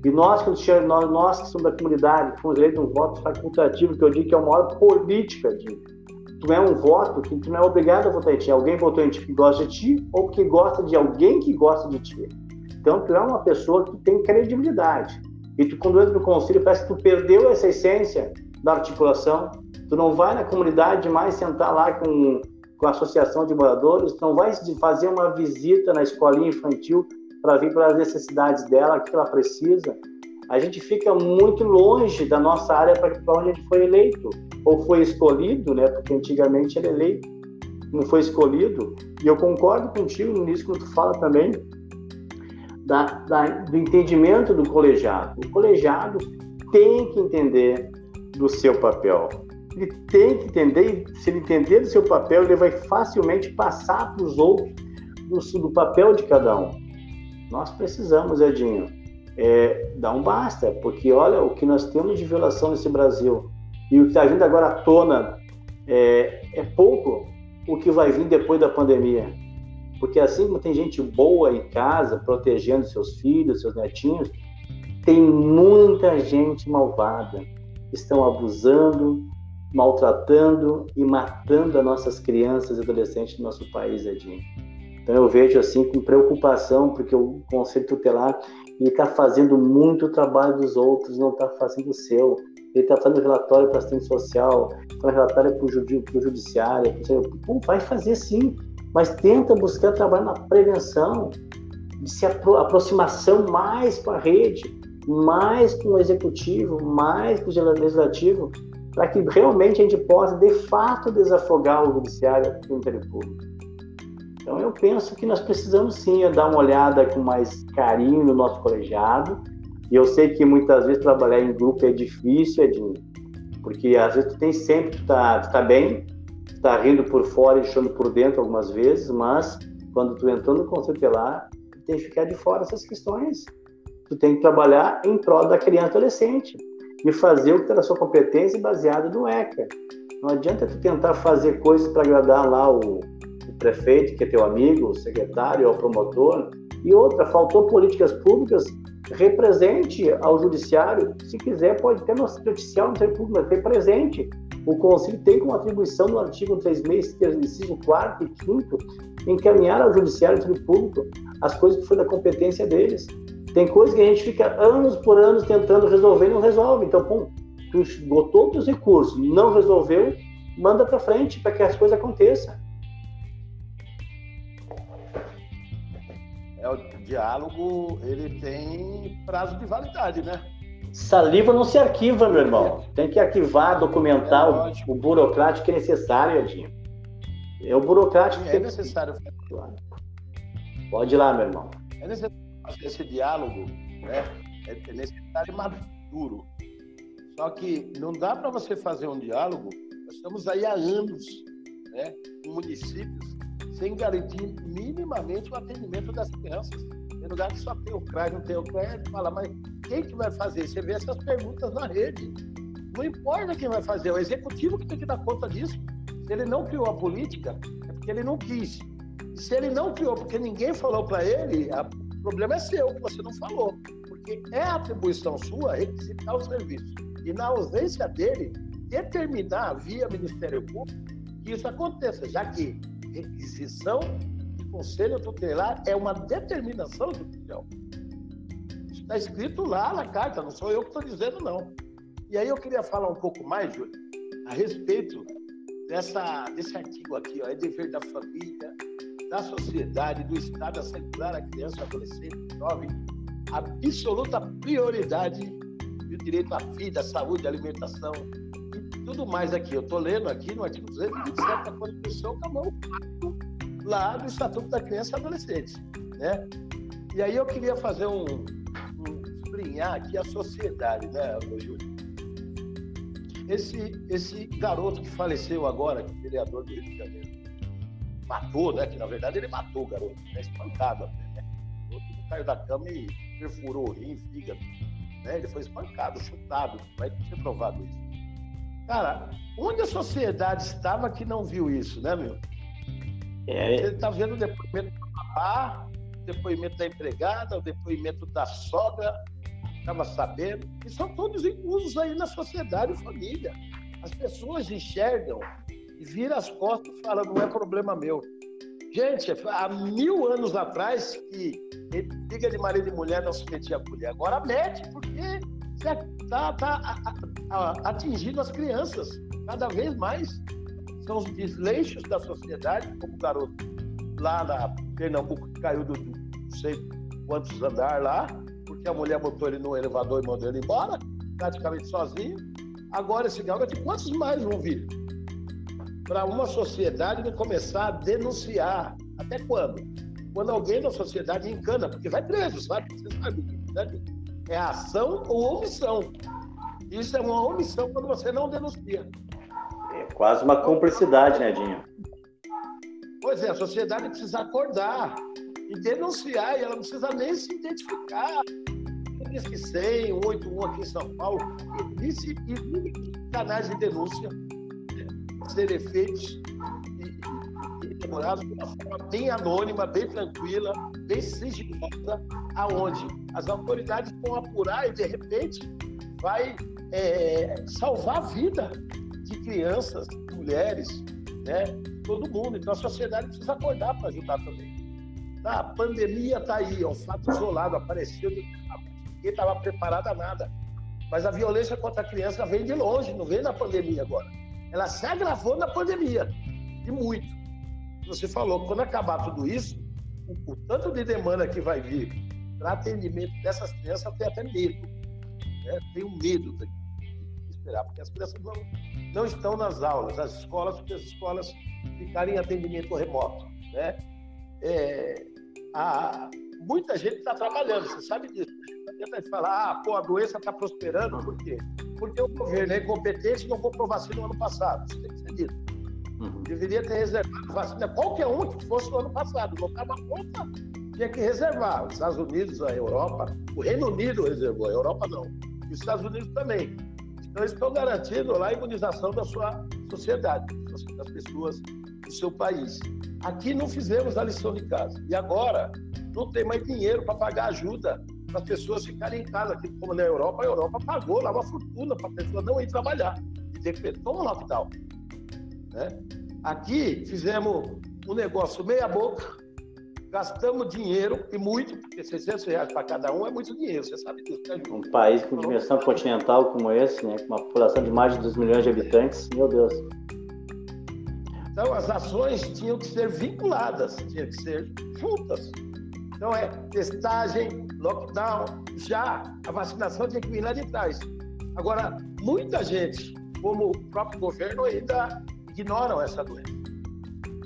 E nós, que nós, nós que somos da comunidade, que fomos eleitos um voto facultativo, que eu digo que é a maior política de tu é um voto que tu não é obrigado a votar em ti. Alguém votou em ti que gosta de ti ou que gosta de alguém que gosta de ti. Então, tu é uma pessoa que tem credibilidade. E tu, quando entra no conselho, parece que tu perdeu essa essência da articulação. Tu não vai na comunidade mais sentar lá com com a associação de moradores, não vai fazer uma visita na escolinha infantil para ver pelas necessidades dela, o que ela precisa. A gente fica muito longe da nossa área para onde gente foi eleito, ou foi escolhido, né? Porque antigamente era eleito, não foi escolhido. E eu concordo contigo início quando tu fala também da, da, do entendimento do colegiado. O colegiado tem que entender do seu papel ele tem que entender, se ele entender o seu papel, ele vai facilmente passar para os outros do, do, papel de cada um. Nós precisamos, Edinho, é, dar um basta, porque olha o que nós temos de violação nesse Brasil e o que está vindo agora à tona é, é pouco o que vai vir depois da pandemia. Porque assim como tem gente boa em casa, protegendo seus filhos, seus netinhos, tem muita gente malvada. Estão abusando, maltratando e matando as nossas crianças e adolescentes do nosso país, Edinho. Então eu vejo assim com preocupação, porque o Conselho Tutelar está fazendo muito trabalho dos outros, não está fazendo o seu. Ele está fazendo relatório para a assistência social, fazendo relatório para o judi judiciário. Pô, vai fazer sim, mas tenta buscar trabalho na prevenção, de se apro aproximação mais com a rede, mais com o executivo, mais com o legislativo, para que realmente a gente possa, de fato, desafogar o judiciário do Ministério Público. Então, eu penso que nós precisamos sim dar uma olhada com mais carinho no nosso colegiado. E eu sei que muitas vezes trabalhar em grupo é difícil, Edinho, porque às vezes tu tem sempre, tu tá, tu tá bem, tu tá rindo por fora e chorando por dentro algumas vezes, mas quando tu entrou no Conselho Telar, tu tem que ficar de fora dessas questões. Tu tem que trabalhar em prol da criança e adolescente. e fazer o que está na sua competência baseado no ECA. Não adianta tu tentar fazer coisas para agradar lá o, prefeito, que é teu amigo, o secretário, ou o promotor. E outra, faltou políticas públicas, represente ao judiciário. Se quiser, pode ter no judicial, no ser público, mas ter presente. O Conselho tem como atribuição no artigo 36, inciso 4 e 5 encaminhar ao judiciário e público as coisas que foi da competência deles. Tem coisa que a gente fica anos por anos tentando resolver e não resolve. Então, pum, tu esgotou os recursos, não resolveu, manda para frente para que as coisas aconteçam. Diálogo, ele tem prazo de validade, né? Saliva não se arquiva, meu irmão. Tem que arquivar, documentar é o, o, burocrático que é necessário, Edinho. É o burocrático é que é necessário. Pode ir lá, meu irmão. É necessário fazer esse diálogo, né? É necessário maduro. Só que não dá para você fazer um diálogo. Nós estamos aí há anos, né? Em municípios sem garantir minimamente o atendimento das crianças. Lugar que só tem o CRAI, não tem o CRAI, fala, mas quem que vai fazer? Você vê essas perguntas na rede. Não importa quem vai fazer, é o executivo que tem que dar conta disso. Se ele não criou a política, é porque ele não quis. Se ele não criou porque ninguém falou para ele, o problema é seu, que você não falou. Porque é atribuição sua requisitar o serviço. E na ausência dele, determinar via Ministério Público que isso aconteça, já que requisição conselho tutelar é uma determinação judicial. Está escrito lá na carta, não sou eu que estou dizendo, não. E aí eu queria falar um pouco mais, Júlio, a respeito dessa, desse artigo aqui, ó, é dever da família, da sociedade, do Estado assegurar a criança, adolescente, jovem, absoluta prioridade do direito à vida, à saúde, à alimentação, tudo mais aqui. Eu estou lendo aqui no artigo 227 da Constituição, Camão lá do Estatuto da Criança e Adolescente. Né? E aí eu queria fazer um, um sublinhar aqui a sociedade, né, Júlio? Esse, esse garoto que faleceu agora, que é vereador do Rio de Janeiro, matou, né? Que na verdade ele matou o garoto, né? espancado até, né? O outro caiu da cama e perfurou o rim, fígado. Né? Ele foi espancado, chutado, vai ser provado isso. Cara, onde a sociedade estava que não viu isso, né, meu? É... Ele está vendo o depoimento do papá, depoimento da empregada, o depoimento da sogra, estava sabendo. E são todos inclusos aí na sociedade e família. As pessoas enxergam e viram as costas e falam, não é problema meu. Gente, há mil anos atrás que briga de marido e mulher não se metia a colher. Agora mete, porque está tá, atingindo as crianças cada vez mais. São os desleixos da sociedade, como o garoto lá na Pernambuco que caiu do, não sei quantos andar lá, porque a mulher botou ele no elevador e mandou ele embora, praticamente sozinho. Agora esse garoto, quantos mais vão vir? Para uma sociedade não começar a denunciar. Até quando? Quando alguém da sociedade encana, porque vai preso, sabe? Você sabe, né? É ação ou omissão. Isso é uma omissão quando você não denuncia. Quase uma cumplicidade, né, Dinho? Pois é, a sociedade precisa acordar e denunciar, e ela não precisa nem se identificar. Existe 100, 181 aqui em São Paulo, existe canais de denúncia né, serem feitos e, demorados de uma forma bem anônima, bem tranquila, bem sigilosa, aonde as autoridades vão apurar e, de repente, vai é, salvar a vida de crianças, mulheres, né? todo mundo. Então a sociedade precisa acordar para ajudar também. Tá, a pandemia está aí, é um fato isolado, apareceu, ninguém estava preparado a nada. Mas a violência contra a criança vem de longe, não vem da pandemia agora. Ela se agravou na pandemia, e muito. Você falou, quando acabar tudo isso, o, o tanto de demanda que vai vir para atendimento dessas crianças, tenho até medo. Né? Tenho medo de porque as crianças não, não estão nas aulas, as escolas, porque as escolas ficarem em atendimento remoto. Né? É, a, muita gente está trabalhando, você sabe disso. Tenta falar, ah, pô, a doença está prosperando, por quê? Porque o governo é incompetente e não comprou vacina no ano passado. Isso tem que ser dito. Uhum. Deveria ter reservado vacina qualquer um que fosse no ano passado. Não estava pronta, tinha que reservar. Os Estados Unidos, a Europa, o Reino Unido reservou, a Europa não. E os Estados Unidos também. Então, estou garantindo lá a imunização da sua sociedade, das pessoas do seu país. Aqui não fizemos a lição de casa. E agora não tem mais dinheiro para pagar ajuda para as pessoas ficarem em casa. Aqui, como na Europa, a Europa pagou lá uma fortuna para a pessoa não ir trabalhar. E que toma lockdown. Né? Aqui fizemos um negócio meia boca, gastamos dinheiro, e muito, porque 600 reais para cada um é muito dinheiro, você sabe disso. Né, um país com dimensão continental como esse, né, com uma população de mais de 2 milhões de habitantes, meu Deus. Então, as ações tinham que ser vinculadas, tinham que ser juntas. Então, é testagem, lockdown, já a vacinação tinha que vir lá de trás. Agora, muita gente, como o próprio governo, ainda ignoram essa doença.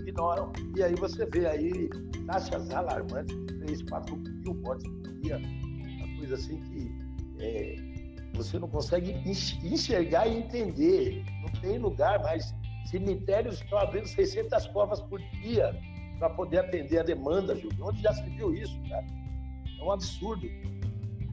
Ignoram. E aí você vê aí taxas alarmantes, 3, 4 mil mortes por dia, uma coisa assim que é, você não consegue enxergar e entender. Não tem lugar mais Cemitérios estão abrindo 600 covas por dia para poder atender a demanda, Júlio. Onde já se viu isso, cara? É um absurdo.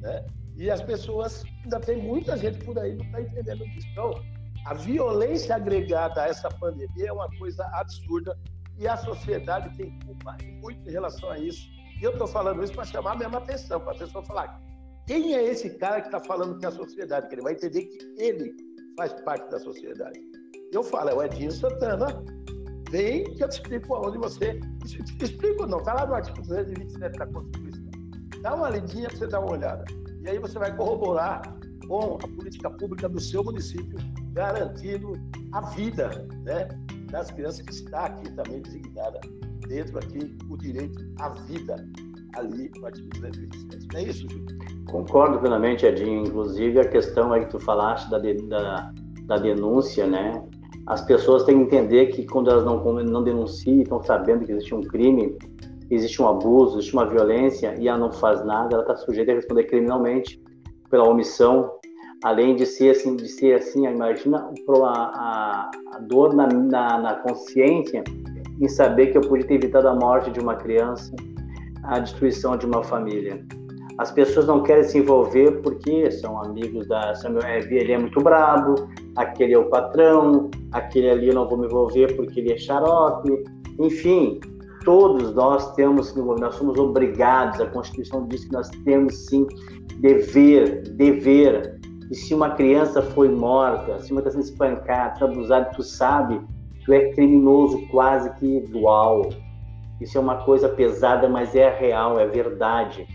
Né? E as pessoas, ainda tem muita gente por aí não está entendendo isso. Então, a violência agregada a essa pandemia é uma coisa absurda e a sociedade tem culpa muito em relação a isso. E eu estou falando isso para chamar a mesma atenção, para a pessoa falar quem é esse cara que está falando que é a sociedade, que ele vai entender que ele faz parte da sociedade. Eu falo, é o Edinho Santana. Vem que eu te explico aonde você. Explico não, tá lá no artigo 227 da Constituição. Dá uma lidinha para você dar uma olhada. E aí você vai corroborar com a política pública do seu município, garantindo a vida né, das crianças que está aqui também designada dentro aqui o direito à vida ali no artigo 227. Não é isso, Júlio? Concordo plenamente, Edinho. Inclusive a questão aí que tu falaste da, da, da denúncia, né? as pessoas têm que entender que quando elas não, não denunciam, estão sabendo que existe um crime, existe um abuso, existe uma violência e ela não faz nada, ela está sujeita a responder criminalmente pela omissão, além de ser assim, de ser assim, imagina a, a, dor na, na, na, consciência em saber que eu podia ter evitado a morte de uma criança, a destruição de uma família. As pessoas não querem se envolver porque são amigos da Samuel é, ele é muito brabo, aquele é o patrão, aquele ali eu não vou me envolver porque ele é xarope. Enfim, todos nós temos nós somos obrigados, a Constituição diz que nós temos sim dever, dever. E se uma criança foi morta, se uma criança espancada, abusada, tu sabe, tu é criminoso quase que igual. Isso é uma coisa pesada, mas é real, é verdade.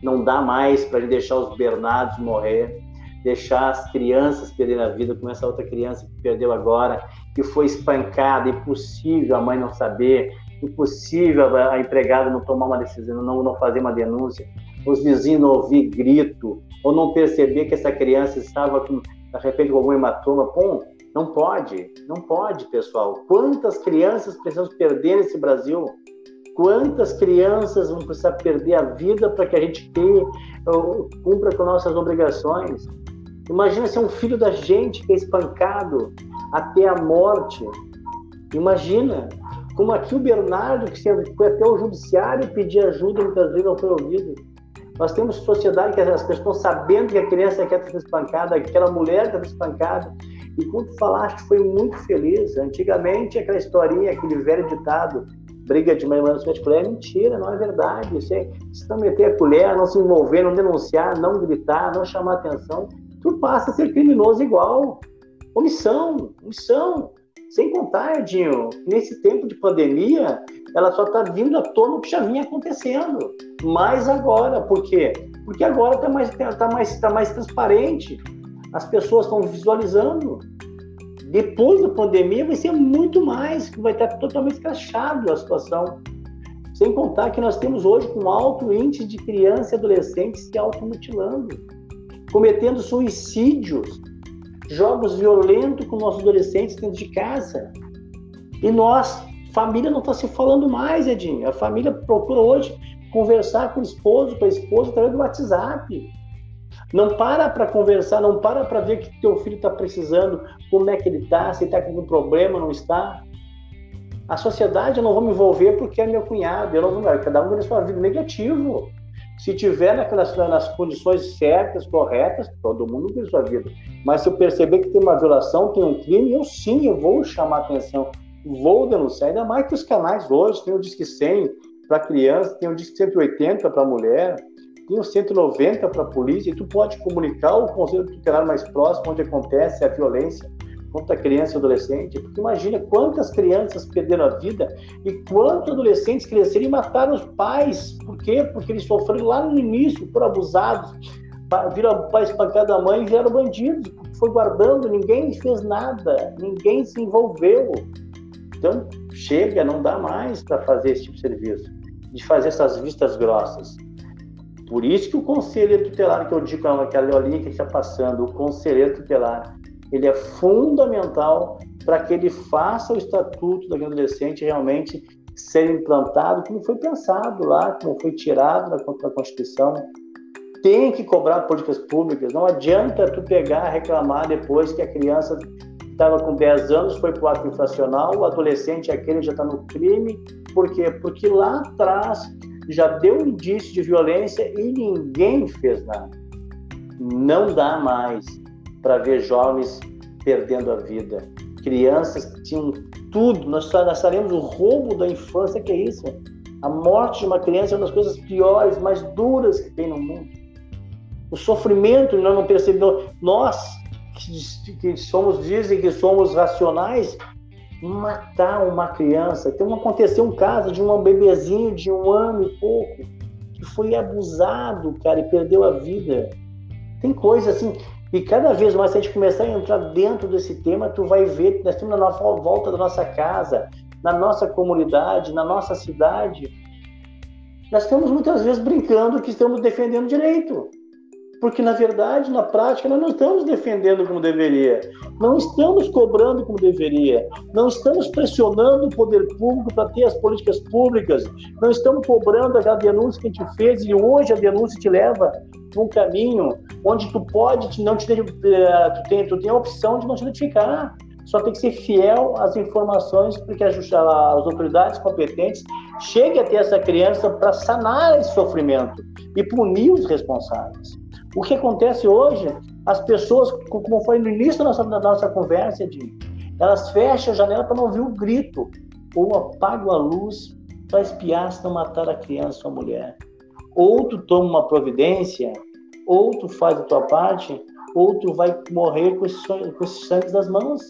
Não dá mais para deixar os Bernardos morrer, deixar as crianças perderem a vida, como essa outra criança que perdeu agora, que foi espancada, impossível a mãe não saber, impossível a empregada não tomar uma decisão, não, não fazer uma denúncia, os vizinhos não ouvir grito, ou não perceber que essa criança estava com, de repente com algum hematoma. Bom, não pode, não pode, pessoal. Quantas crianças precisamos perder nesse Brasil? Quantas crianças vão precisar perder a vida para que a gente tenha, cumpra com nossas obrigações? Imagina ser um filho da gente que é espancado até a morte. Imagina como aqui o Bernardo, que foi até o judiciário pedir ajuda, muitas vezes não foi ouvido. Nós temos sociedade que as pessoas estão sabendo que a criança quer ser espancada, que aquela mulher está espancada. E tu falaste, foi muito feliz. Antigamente, aquela historinha, aquele velho ditado, briga de mãe de colher, é mentira, não é verdade. Isso é, se não meter a colher, não se envolver, não denunciar, não gritar, não chamar atenção, tu passa a ser criminoso igual. Omissão, omissão. Sem contar, Edinho, nesse tempo de pandemia, ela só está vindo à tona o que já vinha acontecendo. Mais agora, por quê? Porque agora está mais, tá mais, tá mais transparente. As pessoas estão visualizando. Depois da pandemia vai ser muito mais, vai estar totalmente escrachado a situação. Sem contar que nós temos hoje um alto índice de crianças e adolescentes se automutilando, cometendo suicídios, jogos violentos com nossos adolescentes dentro de casa. E nós, família, não está se falando mais, Edinho. A família procura hoje conversar com o esposo, com a esposa, através do WhatsApp. Não para para conversar, não para para ver o que teu filho está precisando, como é que ele está, se está com algum problema, não está. A sociedade eu não vou me envolver porque é meu cunhado, eu não vou, cada um tem sua vida negativo. Se tiver naquelas, nas condições certas, corretas, todo mundo vive sua vida. Mas se eu perceber que tem uma violação, tem um crime, eu sim, eu vou chamar atenção, vou denunciar. Ainda mais que os canais hoje tem o Disque 100 para criança, tem o Disque 180 para mulher, tem o 190 para polícia, e tu pode comunicar o conselho tutelar mais próximo onde acontece a violência contra criança e adolescente, porque imagina quantas crianças perderam a vida e quantos adolescentes cresceram e mataram os pais. Por quê? Porque eles sofreram lá no início, foram abusados, viram o pai espancado da mãe e vieram bandidos, foi guardando, ninguém fez nada, ninguém se envolveu. Então, chega, não dá mais para fazer esse tipo de serviço, de fazer essas vistas grossas. Por isso que o conselheiro tutelar, que eu digo que a Leolinha que está passando, o conselheiro tutelar, ele é fundamental para que ele faça o estatuto da adolescente realmente ser implantado como foi pensado lá, como foi tirado da, Constituição. Tem que cobrar políticas públicas. Não adianta tu pegar, reclamar depois que a criança estava com 10 anos, foi para o ato infracional, o adolescente aquele já está no crime. Por quê? Porque lá atrás já deu indício de violência e ninguém fez nada. Não dá mais para ver jovens perdendo a vida. Crianças que tinham tudo, nós, sabemos o roubo da infância, que é isso. A morte de uma criança é uma das coisas piores, mais duras que tem no mundo. O sofrimento, nós não percebemos. Nós, que, que somos, dizem que somos racionais, matar uma criança. Então aconteceu um caso de um bebezinho de um ano e pouco que foi abusado, cara, e perdeu a vida. Tem coisa assim, e cada vez mais, se a gente começar a entrar dentro desse tema, tu vai ver que nós temos na nossa volta da nossa casa, na nossa comunidade, na nossa cidade, nós estamos muitas vezes brincando que estamos defendendo direito. Porque, na verdade, na prática, nós não estamos defendendo como deveria, não estamos cobrando como deveria, não estamos pressionando o poder público para ter as políticas públicas, não estamos cobrando aquela denúncia que a gente fez e hoje a denúncia te leva para um caminho onde tu pode não te eh, tu tem, tu tem a opção de não te identificar. Só tem que ser fiel às informações para que as autoridades competentes cheguem até essa criança para sanar esse sofrimento e punir os responsáveis. O que acontece hoje, as pessoas, como foi no início da nossa, da nossa conversa, de, elas fecham a janela para não ouvir o grito, ou apagam a luz para espiar se não matar a criança ou a mulher. Ou tu toma uma providência, ou tu faz a tua parte, ou tu vai morrer com esses, sangues das mãos.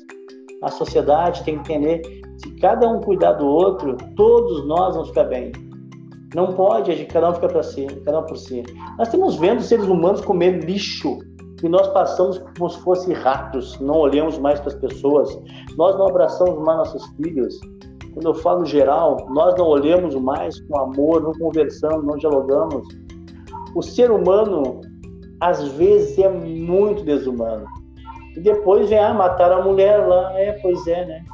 A sociedade tem que entender, se cada um cuidar do outro, todos nós vamos ficar bem. Não pode, a gente, cada um fica para si, cada um por si. Nós estamos vendo seres humanos comer lixo e nós passamos como se fossem ratos, não olhamos mais para as pessoas, nós não abraçamos mais nossos filhos. Quando eu falo geral, nós não olhamos mais com amor, não conversamos, não dialogamos. O ser humano, às vezes, é muito desumano. E depois vem, ah, matar a mulher lá. É, pois é, né?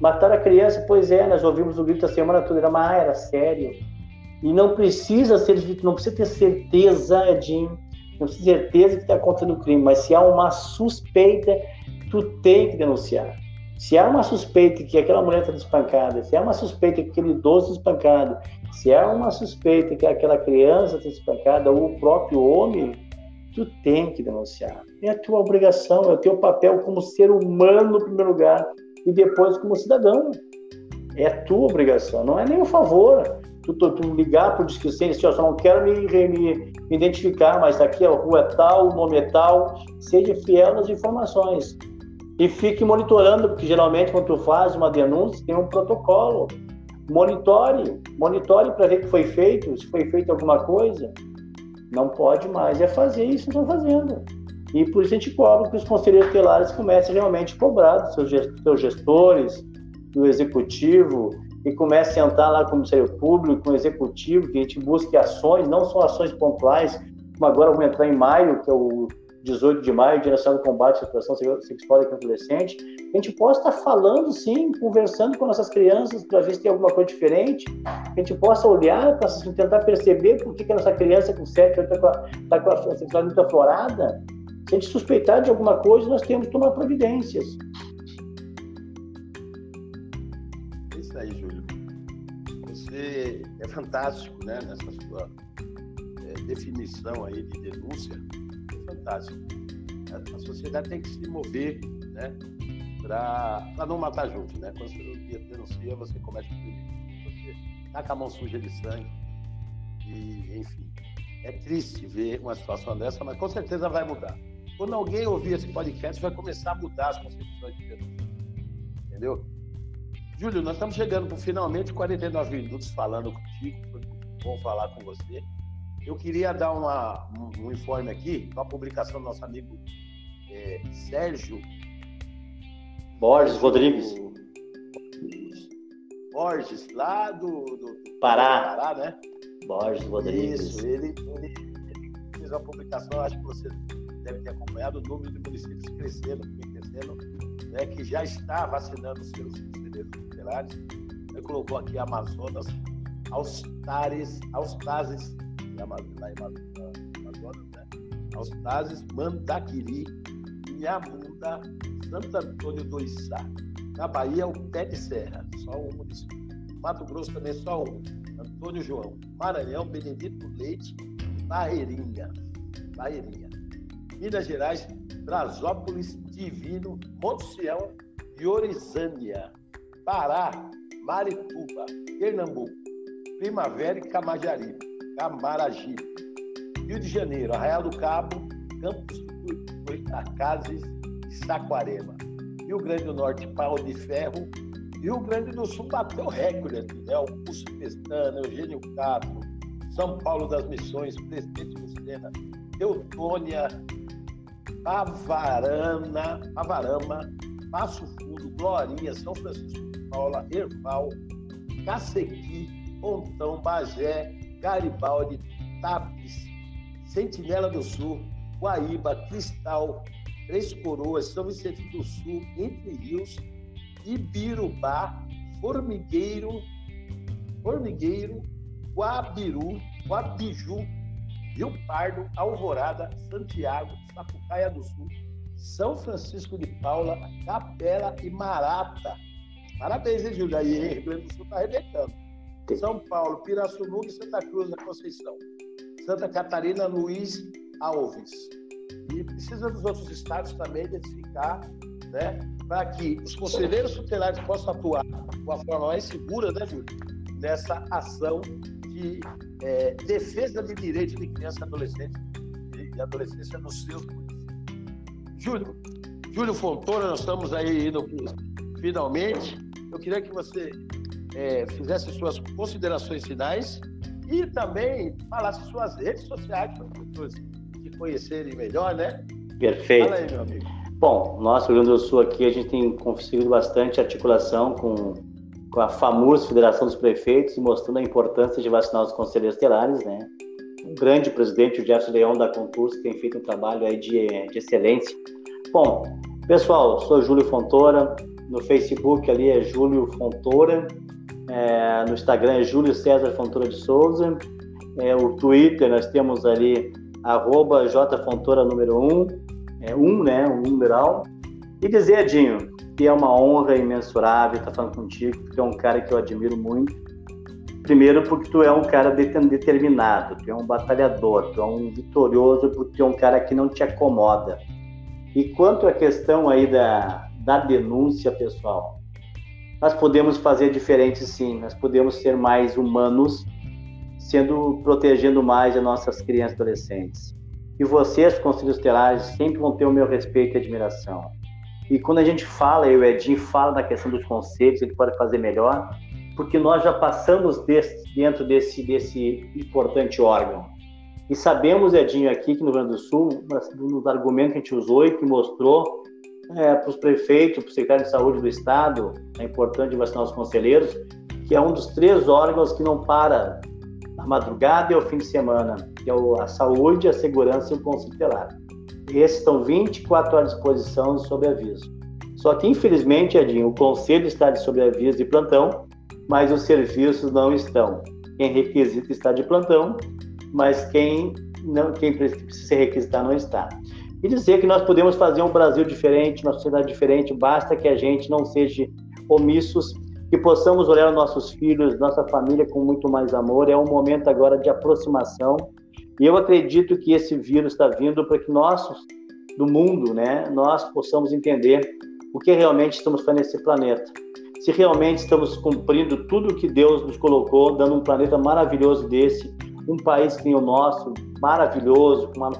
Matar a criança, pois é, nós ouvimos o grito a semana toda, era, mas ah, era sério. E não precisa ser não precisa ter certeza de não precisa ter certeza que está acontecendo o crime, mas se há uma suspeita, tu tem que denunciar. Se há uma suspeita que aquela mulher está espancada, se há uma suspeita que aquele idoso está espancado, se há uma suspeita que aquela criança está espancada ou o próprio homem, tu tem que denunciar. É a tua obrigação, é o teu papel como ser humano no primeiro lugar e depois como cidadão. É a tua obrigação, não é nem um favor tu, tu, ligar para o Disque 100 assim, eu só não quero me, me, me, identificar, mas aqui a rua é tal, o nome é tal, seja fiel nas informações. E fique monitorando, porque geralmente quando tu faz uma denúncia, tem um protocolo. Monitore, monitore para ver o que foi feito, se foi feito alguma coisa. Não pode mais é fazer isso que estão fazendo. E por isso a gente cobra que os conselheiros tutelares comecem realmente a cobrar dos seus gestores, do executivo, e comece a entrar lá com o Ministério Público, com o Executivo, que a gente busque ações, não só ações pontuais, como agora vamos entrar em maio, que é o 18 de maio, Dia Nacional do Combate à Situação Sexual e Adolescente, a gente possa estar falando, sim, conversando com nossas crianças para ver se tem alguma coisa diferente, a gente possa olhar para tentar perceber por que, que a nossa criança com 7 anos está com, a, tá com a sexualidade muito aflorada. Se a gente suspeitar de alguma coisa, nós temos que tomar providências. É é fantástico, né, nessa sua definição aí de denúncia é fantástico. A sociedade tem que se mover, né? Para não matar junto, né? Quando você denuncia, você um crime. Você tá com a mão suja de sangue. E, enfim, é triste ver uma situação dessa, mas com certeza vai mudar. Quando alguém ouvir esse podcast, vai começar a mudar as concepções de denúncia. Entendeu? Júlio, nós estamos chegando por finalmente 49 minutos falando contigo. Foi bom falar com você. Eu queria dar uma, um, um informe aqui, uma publicação do nosso amigo é, Sérgio Borges Rodrigues. Borges, lá do, do Pará. Pará, né? Borges Rodrigues. Isso, ele, ele, ele, fez uma publicação, acho que você deve ter acompanhado, o número de municípios crescendo, crescendo, né, que já está vacinando seus conselheiros tutelares. Ele colocou aqui Amazonas, Austares, Austazes, lá em Amazonas, né? Austazes, Mandaquiri, Inhamunda, Santo Antônio do Içá. Na Bahia, o Pé de Serra, só um município. Mato Grosso também só um. Antônio João. Maranhão, Benedito Leite, Barreirinha. Barreirinha. Minas Gerais, Brasópolis, Divino, Monte Sião e Orizânia. Pará, Marituba, Pernambuco, Primavera e Camajari, Camaragibe. Rio de Janeiro, Arraial do Cabo, Campos do Goitacazes e Saquarema. Rio Grande do Norte, Pau de Ferro. Rio Grande do Sul bateu recorde aqui, né? Augusto Pestana, Eugênio Castro, São Paulo das Missões, Presidente Lucena, Teutônia, Pavarana, Pavarama, Passo Fundo, Glorinha, São Francisco de Paula, Erval, Cacequi, Pontão, Bagé, Garibaldi, Tapes, Sentinela do Sul, Guaíba, Cristal, Três Coroas, São Vicente do Sul, Entre Rios, Ibirubá, Formigueiro, Formigueiro, Guabiru, Guabiju, Rio Pardo, Alvorada, Santiago, Sapucaia do Sul, São Francisco de Paula, Capela e Marata. Parabéns, hein, Júlio? Aí, Rio Grande do Sul está arrebentando. São Paulo, Pirassununga e Santa Cruz da Conceição. Santa Catarina, Luiz Alves. E precisa dos outros estados também identificar, né, para que os conselheiros tutelares possam atuar de uma forma mais segura, né, Júlio, nessa ação de é, defesa de direitos de criança e adolescente e adolescência nos seus. Júlio, Júlio Fontoura, nós estamos aí indo finalmente. Eu queria que você é, fizesse suas considerações finais e também falasse suas redes sociais para as pessoas te conhecerem melhor, né? Perfeito. Fala aí, meu amigo. Bom, nosso Rio Grande do Sul aqui a gente tem conseguido bastante articulação com com a famosa Federação dos Prefeitos, mostrando a importância de vacinar os conselheiros telares, né? Um grande presidente, o Jefferson Leão da Concurso, tem feito um trabalho aí de, de excelência. Bom, pessoal, sou Júlio Fontoura, no Facebook ali é Júlio Fontoura, é, no Instagram é Júlio César Fontoura de Souza, é, o Twitter nós temos ali arroba jfontoura número 1, um, é um, né, um numeral. E dizer, Edinho, que é uma honra imensurável estar falando contigo, porque é um cara que eu admiro muito. Primeiro, porque tu é um cara determinado, tu é um batalhador, tu é um vitorioso, porque tu é um cara que não te acomoda. E quanto à questão aí da, da denúncia, pessoal, nós podemos fazer diferente sim, nós podemos ser mais humanos, sendo protegendo mais as nossas crianças e adolescentes. E vocês, conselhos tutelares, sempre vão ter o meu respeito e admiração. E quando a gente fala, e o Edinho fala da questão dos conceitos, ele pode fazer melhor, porque nós já passamos desse, dentro desse, desse importante órgão. E sabemos, Edinho, aqui que no Rio Grande do Sul, nos argumentos que a gente usou e que mostrou é, para os prefeitos, para o secretário de saúde do Estado, é importante vacinar os conselheiros, que é um dos três órgãos que não para na madrugada e ao fim de semana, que é a saúde, a segurança e o conselho tutelar. Esses estão 24 horas de exposição sob aviso. Só que, infelizmente, Edinho, o conselho está de sobreaviso de plantão, mas os serviços não estão. Quem requisita está de plantão, mas quem não quem precisa se requisitar não está. E dizer que nós podemos fazer um Brasil diferente, uma sociedade diferente, basta que a gente não seja omissos, que possamos olhar nossos filhos, nossa família com muito mais amor. É um momento agora de aproximação, E eu acredito que esse vírus está vindo para que nós, do mundo, né, nós possamos entender o que realmente estamos fazendo nesse planeta. Se realmente estamos cumprindo tudo o que Deus nos colocou, dando um planeta maravilhoso desse, um país que tem o nosso, maravilhoso, com uma,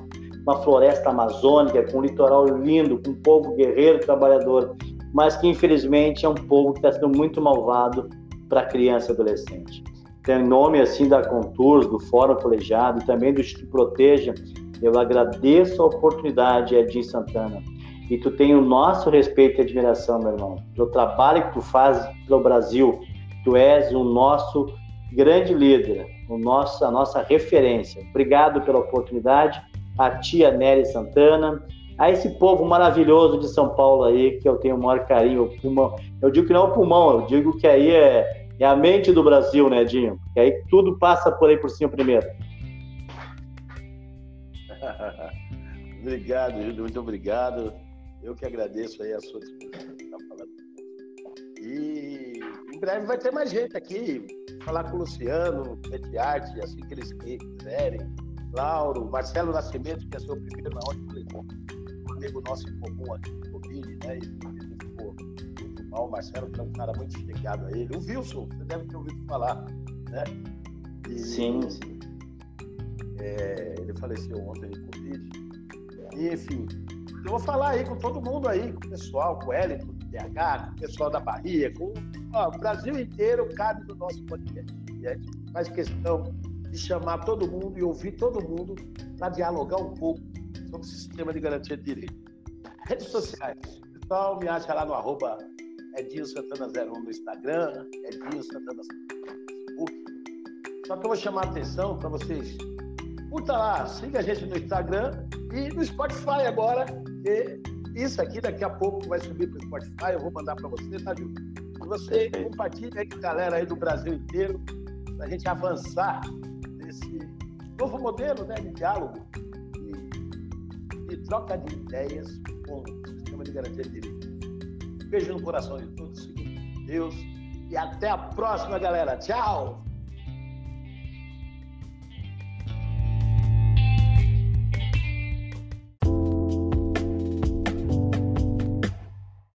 uma floresta amazônica, com um litoral lindo, com um povo guerreiro, trabalhador, mas que infelizmente é um povo que está sendo muito malvado para criança e adolescente. Em nome assim da Contours, do Fórum Colegiado e também do Instituto Proteja, eu agradeço a oportunidade, Edinho Santana. E tu tem o nosso respeito e admiração, meu irmão, pelo trabalho que tu faz pelo Brasil. Tu és o nosso grande líder, o nosso, a nossa referência. Obrigado pela oportunidade. A tia Nery Santana, a esse povo maravilhoso de São Paulo aí, que eu tenho o maior carinho, o pulmão. Eu digo que não é o pulmão, eu digo que aí é, é a mente do Brasil, né, Dinho? Que aí tudo passa por aí por cima primeiro. obrigado, Júlio, muito obrigado. Eu que agradeço aí a sua disposição. E em breve vai ter mais gente aqui, falar com o Luciano, Arte, assim que eles quiserem. Lauro, Marcelo Nascimento, que é seu primeiro na hora, um amigo nosso em comum aqui Covid, né? Muito mal. O Marcelo, que é um cara muito chegado a ele. O Wilson, você deve ter ouvido falar, né? E, sim, sim. É, ele faleceu ontem de Covid. E, enfim, eu vou falar aí com todo mundo aí, com o pessoal, com o Hélio, com o TH, com o pessoal da Bahia, com ó, o Brasil inteiro cabe no nosso podcast. E a gente faz questão de chamar todo mundo e ouvir todo mundo para dialogar um pouco sobre o sistema de garantia de direito. Redes sociais. Pessoal, me acha lá no arroba Edinho Santana 01 no Instagram, Edinho Santana no Facebook. Só que eu vou chamar a atenção para vocês. Curta lá, siga a gente no Instagram e no Spotify agora. Isso aqui daqui a pouco vai subir para o Spotify, eu vou mandar para você, tá, Júlio? E você compartilha aí com a galera aí do Brasil inteiro, para a gente avançar novo modelo né, de diálogo e, de troca de ideias com o sistema de garantia de direito. Beijo no coração de todos, Deus, e até a próxima, galera. Tchau!